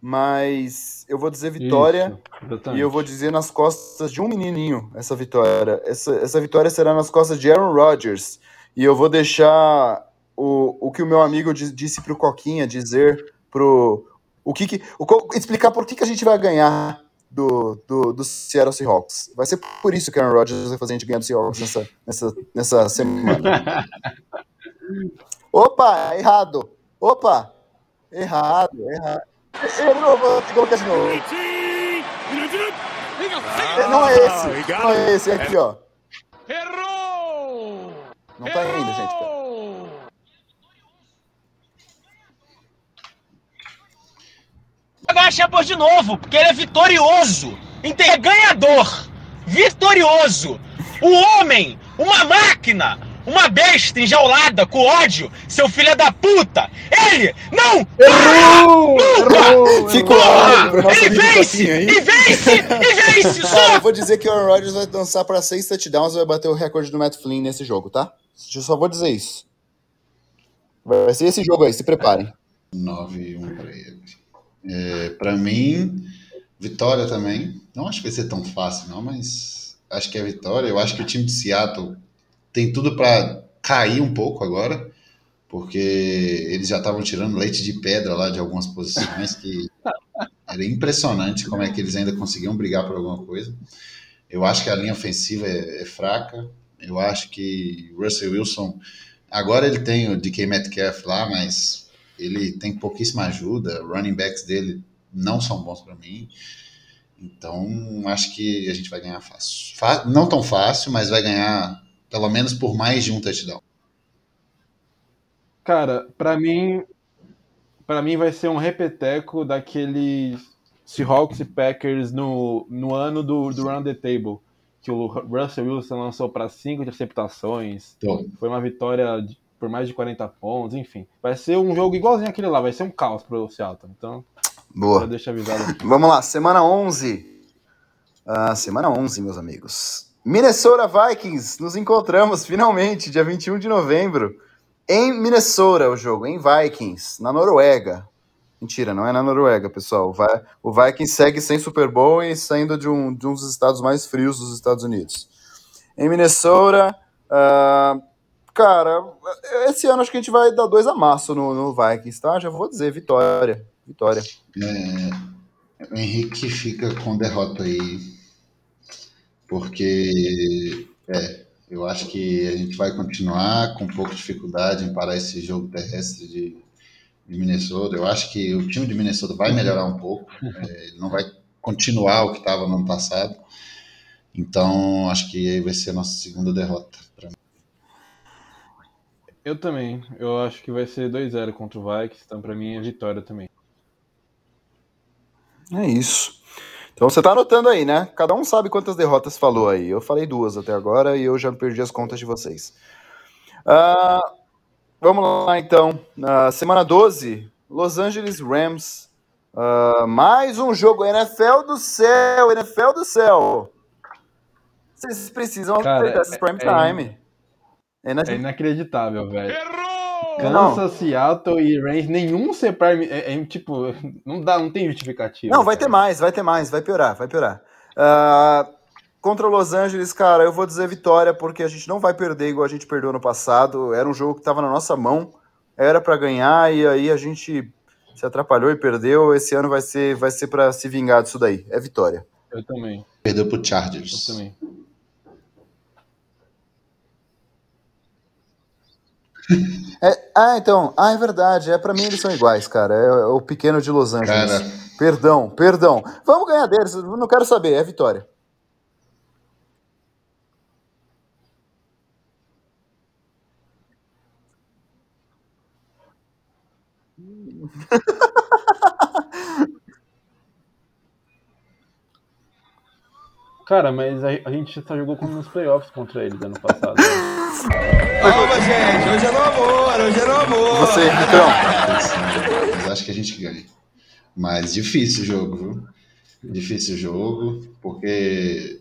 mas eu vou dizer vitória. Isso. E eu vou dizer nas costas de um menininho essa vitória. Essa, essa vitória será nas costas de Aaron Rodgers. E eu vou deixar o, o que o meu amigo di- disse pro Coquinha dizer pro. O que que, o, explicar por que, que a gente vai ganhar do, do, do Seattle Seahawks. Vai ser por isso que Aaron Rodgers vai fazer a gente ganhar do Seahawks nessa, nessa, nessa semana. Opa, errado. Opa, errado, errado. Errou, vou colocar de novo. Não é esse. Não é esse. É aqui, ó. Errou! Não tá indo, gente. pera. Vai ganhar Champions de novo, porque ele é vitorioso. É ganhador. Vitorioso. O homem, uma máquina, uma besta enjaulada com ódio, seu filho da puta. Ele não Errou! Errou! áudio pro nosso Ele vence! E vence! E vence! Só! vou dizer que o Aaron Rodgers vai dançar pra seis touchdowns e vai bater o recorde do Matt Flynn nesse jogo, tá? Eu só vou dizer isso. Vai ser esse jogo aí, se preparem. 9 1 para ele. É, para mim, vitória também. Não acho que vai ser tão fácil, não, mas acho que é vitória. Eu acho que o time de Seattle tem tudo para cair um pouco agora, porque eles já estavam tirando leite de pedra lá de algumas posições que era impressionante como é que eles ainda conseguiam brigar por alguma coisa. Eu acho que a linha ofensiva é, é fraca. Eu acho que Russell Wilson agora ele tem o DK Metcalf lá, mas ele tem pouquíssima ajuda. Running backs dele não são bons para mim. Então, acho que a gente vai ganhar fácil. Fa- não tão fácil, mas vai ganhar pelo menos por mais de um touchdown. Cara, pra mim, para mim vai ser um repeteco daquele Seahawks e Packers no, no ano do, do Round the Table, que o Russell Wilson lançou para cinco interceptações, Tô. foi uma vitória de- por mais de 40 pontos, enfim. Vai ser um jogo igualzinho aquele lá, vai ser um caos pro Seattle. Então, Boa. deixa avisado aqui. Vamos lá, semana 11. Ah, semana 11, meus amigos. Minnesota Vikings, nos encontramos finalmente, dia 21 de novembro. Em Minnesota, o jogo, em Vikings, na Noruega. Mentira, não é na Noruega, pessoal. O Vi- O Vikings segue sem Super Bowl e saindo de um, de um dos estados mais frios dos Estados Unidos. Em Minnesota, ah, cara, esse ano acho que a gente vai dar dois amassos no, no Vikings, tá? Já vou dizer, vitória. Vitória. O Henrique fica com derrota aí, porque é, eu acho que a gente vai continuar com um pouco de dificuldade em parar esse jogo terrestre de, de Minnesota. Eu acho que o time de Minnesota vai melhorar um pouco, é, não vai continuar o que estava no ano passado. Então, acho que aí vai ser a nossa segunda derrota. Eu também, eu acho que vai ser 2-0 contra o Vikings, então pra mim é vitória também. É isso. Então você tá anotando aí, né? Cada um sabe quantas derrotas falou aí. Eu falei duas até agora e eu já perdi as contas de vocês. Ah, vamos lá então. Na semana 12, Los Angeles Rams. Ah, mais um jogo. NFL do céu, NFL do céu. Vocês precisam Cara, aproveitar esses é- prime é- time. É É inadmi- inacreditável, velho. Errou! Kansas, Seattle e Rams, nenhum prime, é, é, tipo, não dá, não tem justificativa. Não, vai ter cara. mais, vai ter mais, vai piorar, vai piorar. Ah, Contra Los Angeles, cara, eu vou dizer vitória, porque a gente não vai perder igual a gente perdeu no passado. Era um jogo que estava na nossa mão, era para ganhar, e aí a gente se atrapalhou e perdeu. Esse ano vai ser, vai ser para se vingar disso daí. É vitória. Eu também. Perdeu pro Chargers. Eu também. É, ah, então. Ah, é verdade. É para mim eles são iguais, cara. É, é o pequeno de Los Angeles. Cara. Perdão, perdão. Vamos ganhar deles. Não quero saber. É vitória. Cara, mas a, a gente só jogou como nos playoffs contra eles ano passado. né? Calma, gente. Hoje é no amor, hoje é no amor. Você, Vitão. Mas acho que a gente ganha. Mas difícil o jogo, viu? Difícil o jogo, porque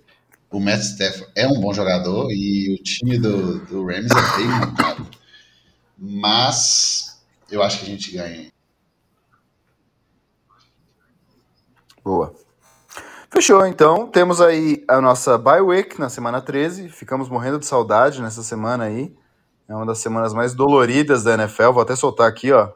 o Matt Stafford é um bom jogador e o time do, do Rams é bem montado. Mas eu acho que a gente ganha. Boa. Fechou, então. Temos aí a nossa bye week na semana 13. Ficamos morrendo de saudade nessa semana aí. É uma das semanas mais doloridas da NFL. Vou até soltar aqui, ó.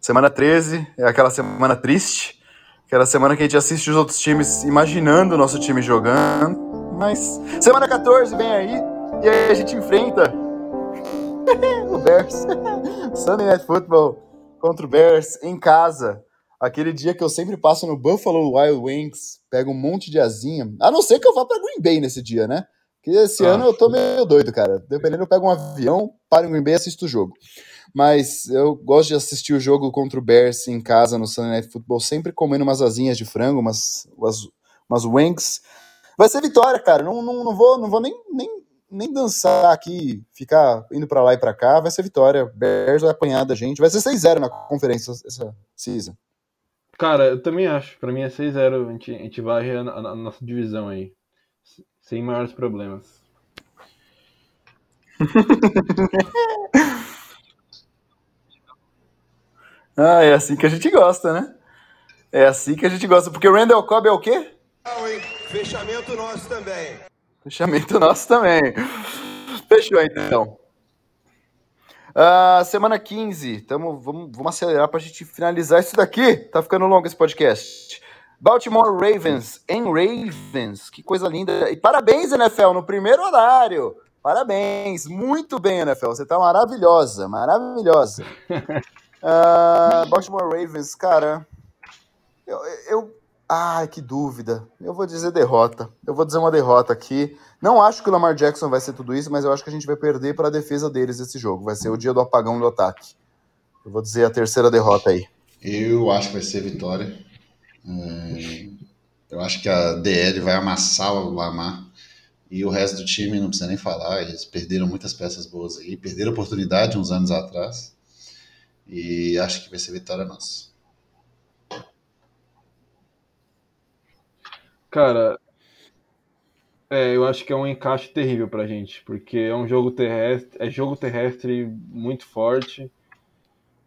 Semana 13 é aquela semana triste. Aquela semana que a gente assiste os outros times imaginando o nosso time jogando. Mas semana 14 vem aí. E aí a gente enfrenta o Bears. Sunday Night Football contra o Bears em casa. Aquele dia que eu sempre passo no Buffalo Wild Wings, pego um monte de asinha. A não ser que eu vá pra Green Bay nesse dia, né? Porque esse Ah. ano eu tô meio doido, cara. Dependendo, eu pego um avião, paro em Green Bay e assisto o jogo. Mas eu gosto de assistir o jogo contra o Bears em casa no Sunday Night Football, sempre comendo umas asinhas de frango, umas, umas, umas wings. Vai ser vitória, cara. Não, não, não vou, não vou nem, nem, nem dançar aqui, ficar indo pra lá e pra cá. Vai ser vitória. Bears vai apanhar da gente. Vai ser 6-0 na conferência essa season. Cara, eu também acho. Pra mim é 6-0. A gente, a gente vai a, a- a nossa divisão aí. Sem maiores problemas. Ah, é assim que a gente gosta, né? É assim que a gente gosta. Porque o Randall Cobb é o quê? Fechamento nosso também. Fechamento nosso também. Fechou, então. Ah, semana 15. Tamo, vamos, vamos acelerar pra gente finalizar isso daqui. Tá ficando longo esse podcast. Baltimore Ravens em Ravens. Que coisa linda. E parabéns, NFL, no primeiro horário. Parabéns. Muito bem, NFL. Você tá maravilhosa. Maravilhosa. Ah, Baltimore Ravens, cara. Eu, eu. Ai, que dúvida. Eu vou dizer derrota. Eu vou dizer uma derrota aqui. Não acho que o Lamar Jackson vai ser tudo isso, mas eu acho que a gente vai perder para a defesa deles esse jogo. Vai ser o dia do apagão do ataque. Eu vou dizer a terceira derrota aí. Eu acho que vai ser vitória. Eu acho que a DL vai amassar o Lamar. E o resto do time não precisa nem falar. Eles perderam muitas peças boas aí. Perderam oportunidade uns anos atrás. E acho que vai ser vitória nossa. Cara, é, eu acho que é um encaixe terrível pra gente, porque é um jogo terrestre, é jogo terrestre muito forte.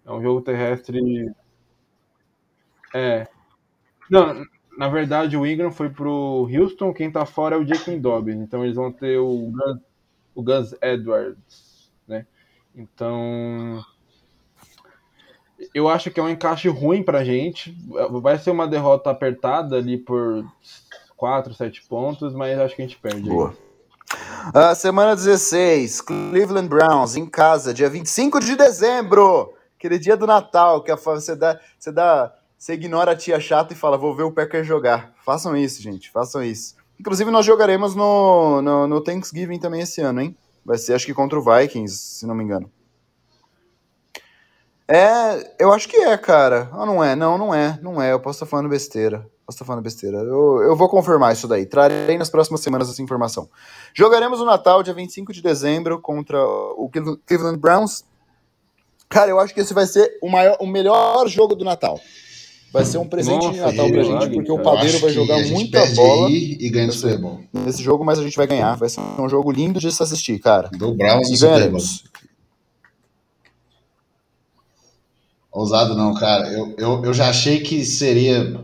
É um jogo terrestre. É. Não, na verdade o Ingram foi pro Houston, quem tá fora é o Jake Dobbins, então eles vão ter o Gus, o Gus Edwards, né? Então, eu acho que é um encaixe ruim pra gente. Vai ser uma derrota apertada ali por 4, 7 pontos, mas acho que a gente perde. Boa. Ah, semana 16, Cleveland Browns em casa, dia 25 de dezembro. Aquele dia do Natal, que a você dá, você dá, você ignora a tia chata e fala, vou ver o Packers jogar. Façam isso, gente, façam isso. Inclusive, nós jogaremos no, no, no Thanksgiving também esse ano, hein? Vai ser, acho que contra o Vikings, se não me engano. É, eu acho que é, cara. Ah, não é, não, não é, não é. Eu posso estar falando besteira. Posso estar falando besteira. Eu, eu vou confirmar isso daí. Trarei nas próximas semanas essa informação. Jogaremos o Natal, dia 25 de dezembro, contra o Cleveland- Cleveland Browns. Cara, eu acho que esse vai ser o, maior, o melhor jogo do Natal. Vai ser um presente de Nossa, Natal pra gente, porque o cara. Padeiro vai jogar a gente muita bola e ganha no Super. Bowl. nesse jogo, mas a gente vai ganhar. Vai ser um jogo lindo de se assistir, cara. Do Browns no E Super Bowl. Ousado não, cara. Eu, eu, eu já achei que seria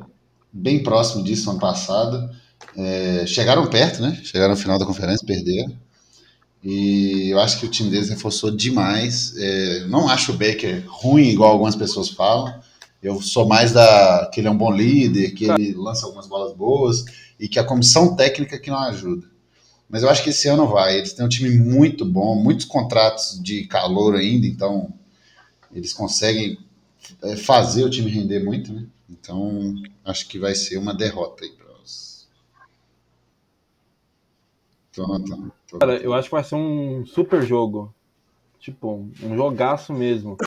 bem próximo disso ano passado. É, chegaram perto, né? Chegaram no final da conferência, perderam. E eu acho que o time deles reforçou demais. É, não acho o Baker ruim, igual algumas pessoas falam. Eu sou mais da que ele é um bom líder, que ele lança algumas bolas boas e que a comissão técnica que não ajuda. Mas eu acho que esse ano vai. Eles têm um time muito bom, muitos contratos de calor ainda, então eles conseguem é, fazer o time render muito, né? Então acho que vai ser uma derrota aí para os. Cara, eu acho que vai ser um super jogo. Tipo, um jogaço mesmo.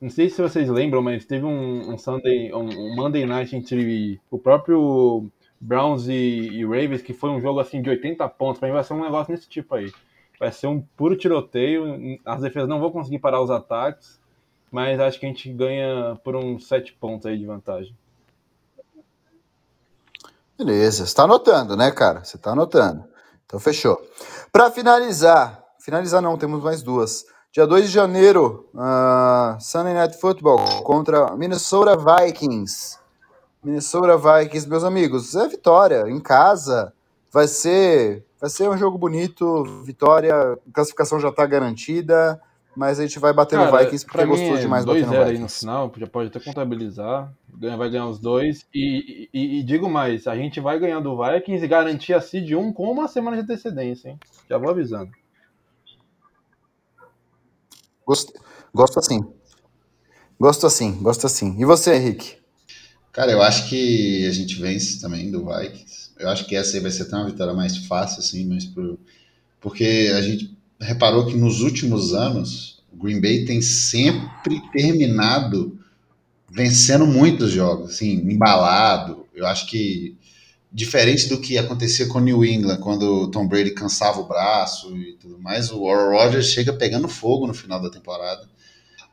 Não sei se vocês lembram, mas teve um, um Sunday, um, um, Monday Night entre o próprio Browns e, e, Ravens, que foi um jogo assim de 80 pontos. Pra mim vai ser um negócio desse tipo aí. Vai ser um puro tiroteio. As defesas não vão conseguir parar os ataques, mas acho que a gente ganha por uns 7 pontos aí de vantagem. Beleza, você tá anotando, né, cara? Você tá anotando. Então fechou. Para finalizar, finalizar não, temos mais duas. Dia 2 de janeiro, uh, Sunday Night Football contra Minnesota Vikings. Minnesota Vikings, meus amigos, é vitória em casa. Vai ser, vai ser um jogo bonito, vitória, classificação já está garantida, mas a gente vai bater Cara, no Vikings porque gostou é demais bater no Vikings. aí no final, já pode até contabilizar, vai ganhar os dois. E, e, e, digo mais, a gente vai ganhar do Vikings e garantir a seed 1 com uma semana de antecedência, hein? Já vou avisando. Gosto, gosto assim. Gosto assim, gosto assim. E você, Henrique? Cara, eu acho que a gente vence também do Vikings. Eu acho que essa aí vai ser até uma vitória mais fácil, assim, mas pro... porque a gente reparou que nos últimos anos o Green Bay tem sempre terminado vencendo muitos jogos, assim, embalado. Eu acho que diferente do que acontecia com New England, quando o Tom Brady cansava o braço e tudo mais, o Aaron Rodgers chega pegando fogo no final da temporada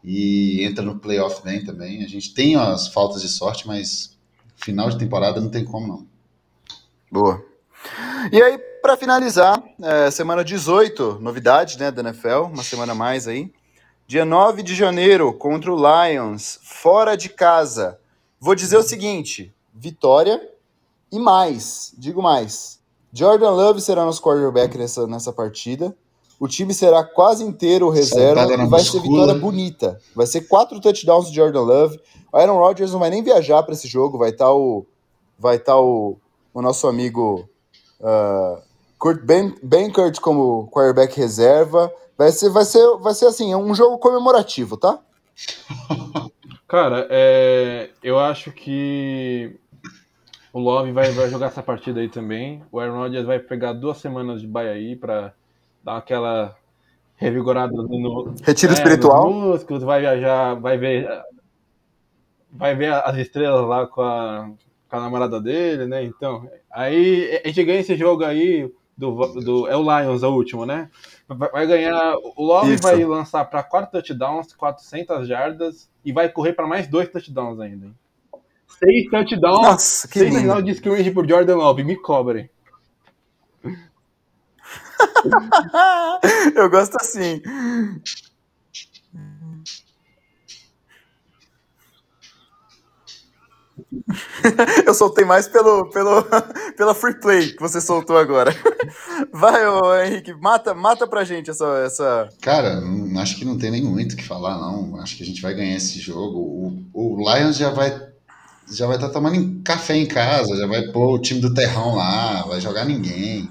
e entra no playoff bem também. A gente tem as faltas de sorte, mas final de temporada não tem como não. Boa. E aí, para finalizar, é, semana 18, novidade né, da NFL, uma semana mais aí. Dia 9 de janeiro, contra o Lions, fora de casa. Vou dizer o seguinte: vitória e mais, digo mais, Jordan Love será nosso quarterback nessa, nessa partida. O time será quase inteiro reserva e vai ser vitória bonita. Vai ser quatro touchdowns de Jordan Love. O Aaron Rodgers não vai nem viajar para esse jogo. Vai estar tá o, vai tá o, o nosso amigo uh, Kurt ben, Benkert como quarterback reserva. Vai ser, vai ser, vai ser assim, é um jogo comemorativo, tá? Cara, é, eu acho que o Love vai, vai jogar essa partida aí também. O Aaron Rodgers vai pegar duas semanas de baia aí para dar aquela revigorada no retiro é, espiritual. músculos, vai viajar, vai ver vai ver as estrelas lá com a, com a namorada dele, né? Então, aí a gente ganha esse jogo aí do, do é o Lions, é o último, né? Vai ganhar, o Love Isso. vai lançar para quatro touchdowns, 400 jardas e vai correr para mais dois touchdowns ainda. Seis touchdowns. Nossa, que seis touchdowns de scrimmage por Jordan Love. Me cobrem. Eu gosto assim. Eu soltei mais pelo, pelo, pela free play que você soltou agora. Vai, ô, Henrique, mata, mata pra gente essa, essa. Cara, acho que não tem nem muito o que falar, não. Acho que a gente vai ganhar esse jogo. O, o Lions já vai já vai estar tá tomando café em casa, já vai pôr o time do terrão lá, vai jogar ninguém.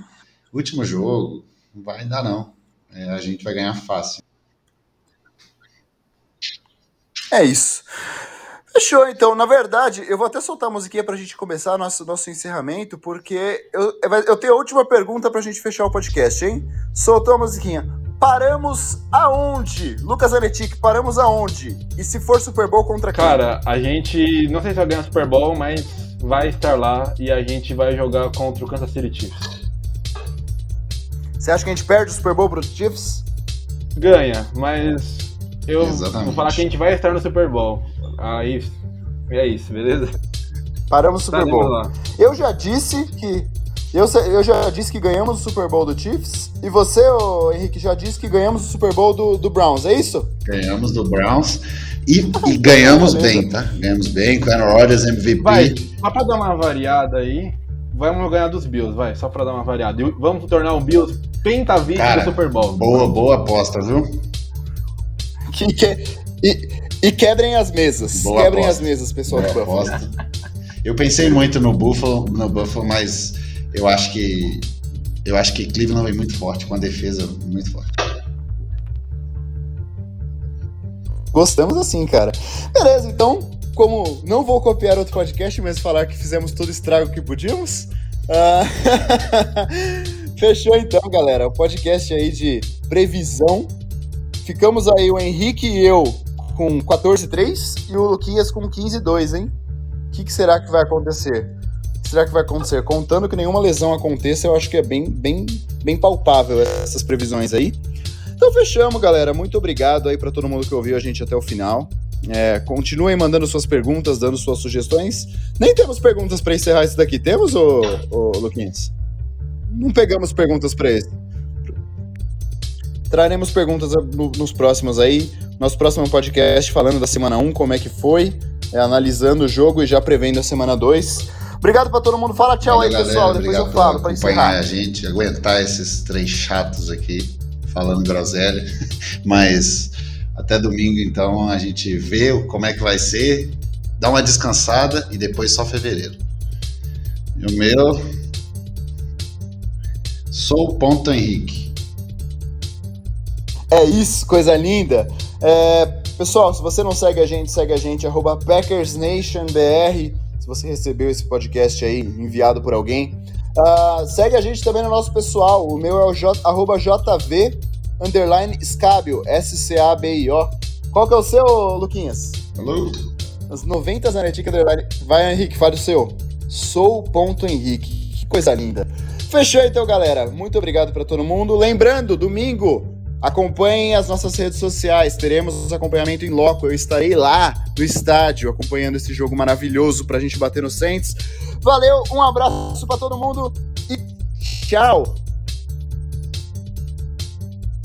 Último jogo, não vai dar não. É, a gente vai ganhar fácil. É isso. Fechou, então. Na verdade, eu vou até soltar a musiquinha pra gente começar nosso, nosso encerramento, porque eu, eu tenho a última pergunta pra gente fechar o podcast, hein? Soltou a musiquinha. Paramos aonde? Lucas Anetic, paramos aonde? E se for Super Bowl contra quem? Cara, a gente não sei se vai ganhar Super Bowl, mas vai estar lá e a gente vai jogar contra o Kansas City Chiefs. Você acha que a gente perde o Super Bowl pro Chiefs? Ganha, mas eu Exatamente. vou falar que a gente vai estar no Super Bowl. Aí é isso, beleza? Paramos o Super Bowl. Eu já disse que eu, eu já disse que ganhamos o Super Bowl do Chiefs. E você, Henrique, já disse que ganhamos o Super Bowl do, do Browns, é isso? Ganhamos do Browns. E, e ganhamos bem, tá? Ganhamos bem com o Aaron Rodgers MVP. Vai, só pra dar uma variada aí, vamos ganhar dos Bills, vai, só pra dar uma variada. E vamos tornar o Bills pentavice do Super Bowl. Boa, boa aposta, viu? Que, que, e, e quebrem as mesas. Boa quebrem aposta. as mesas, pessoal Boa do Buffalo. aposta. Eu pensei muito no Buffalo, no Buffalo, mas eu acho que eu acho que Cleveland vem muito forte, com a defesa muito forte. Gostamos assim, cara. Beleza, então, como não vou copiar outro podcast, mas falar que fizemos todo o estrago que podíamos. ah, Fechou então, galera. O podcast aí de previsão. Ficamos aí o Henrique e eu com 14-3 e o Luquinhas com 15-2, hein? O que, que será que vai acontecer? Será que vai acontecer? Contando que nenhuma lesão aconteça, eu acho que é bem, bem, bem palpável essas previsões aí. Então fechamos, galera. Muito obrigado aí para todo mundo que ouviu a gente até o final. É, continuem mandando suas perguntas, dando suas sugestões. Nem temos perguntas para encerrar isso daqui. Temos, ô, ô Luquinhas? Não pegamos perguntas para esse. Traremos perguntas no- nos próximos aí. Nosso próximo podcast falando da semana 1, como é que foi, é, analisando o jogo e já prevendo a semana 2. Obrigado para todo mundo. Fala tchau aí, pessoal. galera. Depois eu falo acompanhar encerrar. a gente, aguentar esses três chatos aqui falando groselha. Mas até domingo, então, a gente vê como é que vai ser, dá uma descansada e depois só fevereiro. E o meu. Sou o Ponto Henrique. É isso, coisa linda. É, pessoal, se você não segue a gente, segue a gente, arroba PackersNationBR. Se você recebeu esse podcast aí enviado por alguém. Ah, segue a gente também no nosso pessoal. O meu é o J, arroba JV underline Scabio, S-C-A-B-I-O. Qual que é o seu, Luquinhas? Falou? As 90 Zanetica underline. Vai, Henrique, fale o seu. Sou o ponto Henrique. Que coisa linda. Fechou então, galera. Muito obrigado para todo mundo. Lembrando, domingo, acompanhem as nossas redes sociais. Teremos acompanhamento em loco. Eu estarei lá no estádio acompanhando esse jogo maravilhoso pra gente bater no Saints. Valeu, um abraço para todo mundo e tchau.